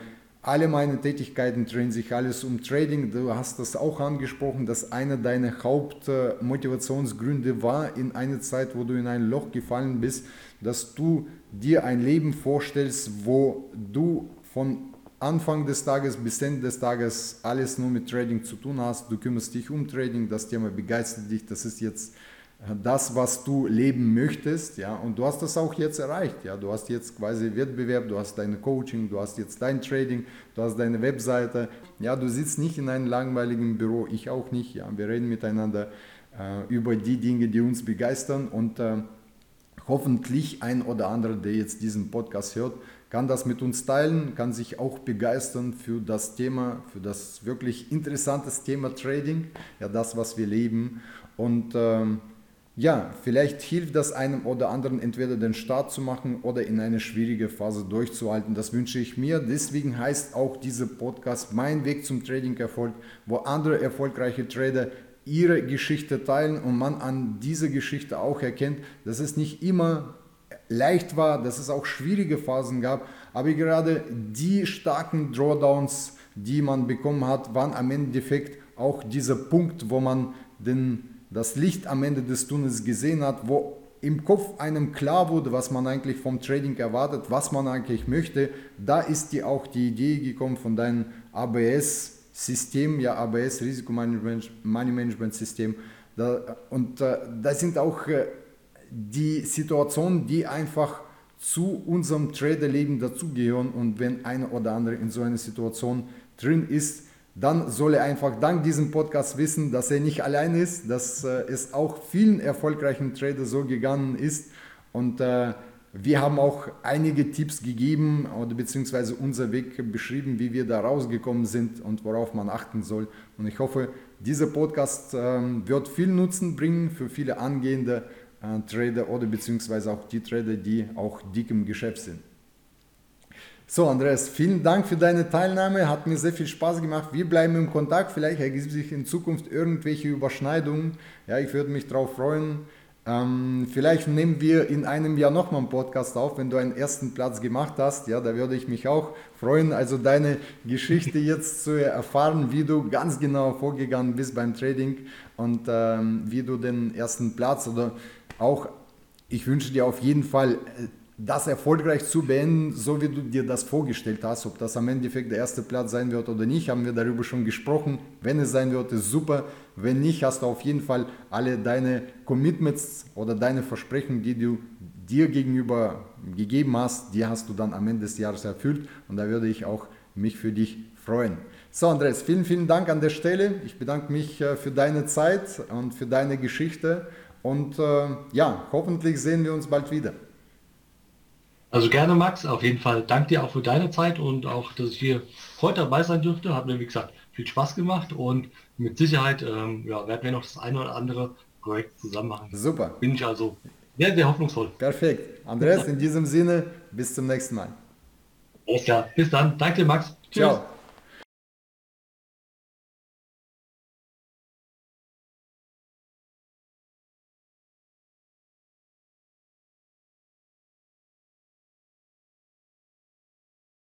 Speaker 1: alle meine Tätigkeiten drehen sich alles um Trading. Du hast das auch angesprochen, dass einer deiner Hauptmotivationsgründe war in einer Zeit, wo du in ein Loch gefallen bist, dass du dir ein Leben vorstellst, wo du von Anfang des Tages bis Ende des Tages alles nur mit Trading zu tun hast. Du kümmerst dich um Trading, das Thema begeistert dich. Das ist jetzt das, was du leben möchtest, ja, und du hast das auch jetzt erreicht, ja, du hast jetzt quasi Wettbewerb, du hast deine Coaching, du hast jetzt dein Trading, du hast deine Webseite, ja, du sitzt nicht in einem langweiligen Büro, ich auch nicht, ja, wir reden miteinander äh, über die Dinge, die uns begeistern. Und äh, hoffentlich ein oder andere, der jetzt diesen Podcast hört, kann das mit uns teilen, kann sich auch begeistern für das Thema, für das wirklich interessante Thema Trading, ja, das, was wir leben. Und ähm, ja, vielleicht hilft das einem oder anderen entweder den Start zu machen oder in eine schwierige Phase durchzuhalten. Das wünsche ich mir. Deswegen heißt auch dieser Podcast Mein Weg zum Trading-Erfolg, wo andere erfolgreiche Trader ihre Geschichte teilen und man an dieser Geschichte auch erkennt, dass es nicht immer leicht war, dass es auch schwierige Phasen gab, aber gerade die starken Drawdowns, die man bekommen hat, waren am Endeffekt auch dieser Punkt, wo man den das Licht am Ende des Tunnels gesehen hat, wo im Kopf einem klar wurde, was man eigentlich vom Trading erwartet, was man eigentlich möchte, da ist dir auch die Idee gekommen von deinem ABS-System, ja ABS Risikomanagement Money Management System. Da, und äh, da sind auch äh, die Situationen, die einfach zu unserem Traderleben dazugehören und wenn einer oder andere in so einer Situation drin ist, dann soll er einfach dank diesem Podcast wissen, dass er nicht allein ist, dass äh, es auch vielen erfolgreichen Trader so gegangen ist. Und äh, wir haben auch einige Tipps gegeben oder beziehungsweise unser Weg beschrieben, wie wir da rausgekommen sind und worauf man achten soll. Und ich hoffe, dieser Podcast äh, wird viel Nutzen bringen für viele angehende äh, Trader oder beziehungsweise auch die Trader, die auch dick im Geschäft sind. So, Andreas, vielen Dank für deine Teilnahme. Hat mir sehr viel Spaß gemacht. Wir bleiben im Kontakt. Vielleicht ergibt sich in Zukunft irgendwelche Überschneidungen. Ja, ich würde mich darauf freuen. Ähm, vielleicht nehmen wir in einem Jahr nochmal einen Podcast auf, wenn du einen ersten Platz gemacht hast. Ja, da würde ich mich auch freuen. Also deine Geschichte jetzt zu erfahren, wie du ganz genau vorgegangen bist beim Trading und ähm, wie du den ersten Platz oder auch, ich wünsche dir auf jeden Fall äh, das erfolgreich zu beenden, so wie du dir das vorgestellt hast. Ob das am Endeffekt der erste Platz sein wird oder nicht, haben wir darüber schon gesprochen. Wenn es sein wird, ist super. Wenn nicht, hast du auf jeden Fall alle deine Commitments oder deine Versprechen, die du dir gegenüber gegeben hast, die hast du dann am Ende des Jahres erfüllt. Und da würde ich auch mich für dich freuen. So, Andres, vielen, vielen Dank an der Stelle. Ich bedanke mich äh, für deine Zeit und für deine Geschichte. Und äh, ja, hoffentlich sehen wir uns bald wieder.
Speaker 2: Also gerne, Max. Auf jeden Fall danke dir auch für deine Zeit und auch, dass ich hier heute dabei sein durfte. Hat mir, wie gesagt, viel Spaß gemacht und mit Sicherheit ähm, ja, werden wir noch das eine oder andere Projekt zusammen machen.
Speaker 1: Super.
Speaker 2: Bin ich also sehr, sehr hoffnungsvoll.
Speaker 1: Perfekt. Andreas, in diesem Sinne, bis zum nächsten Mal.
Speaker 2: Alles klar. Bis dann. Danke dir, Max.
Speaker 1: Tschüss. Ciao.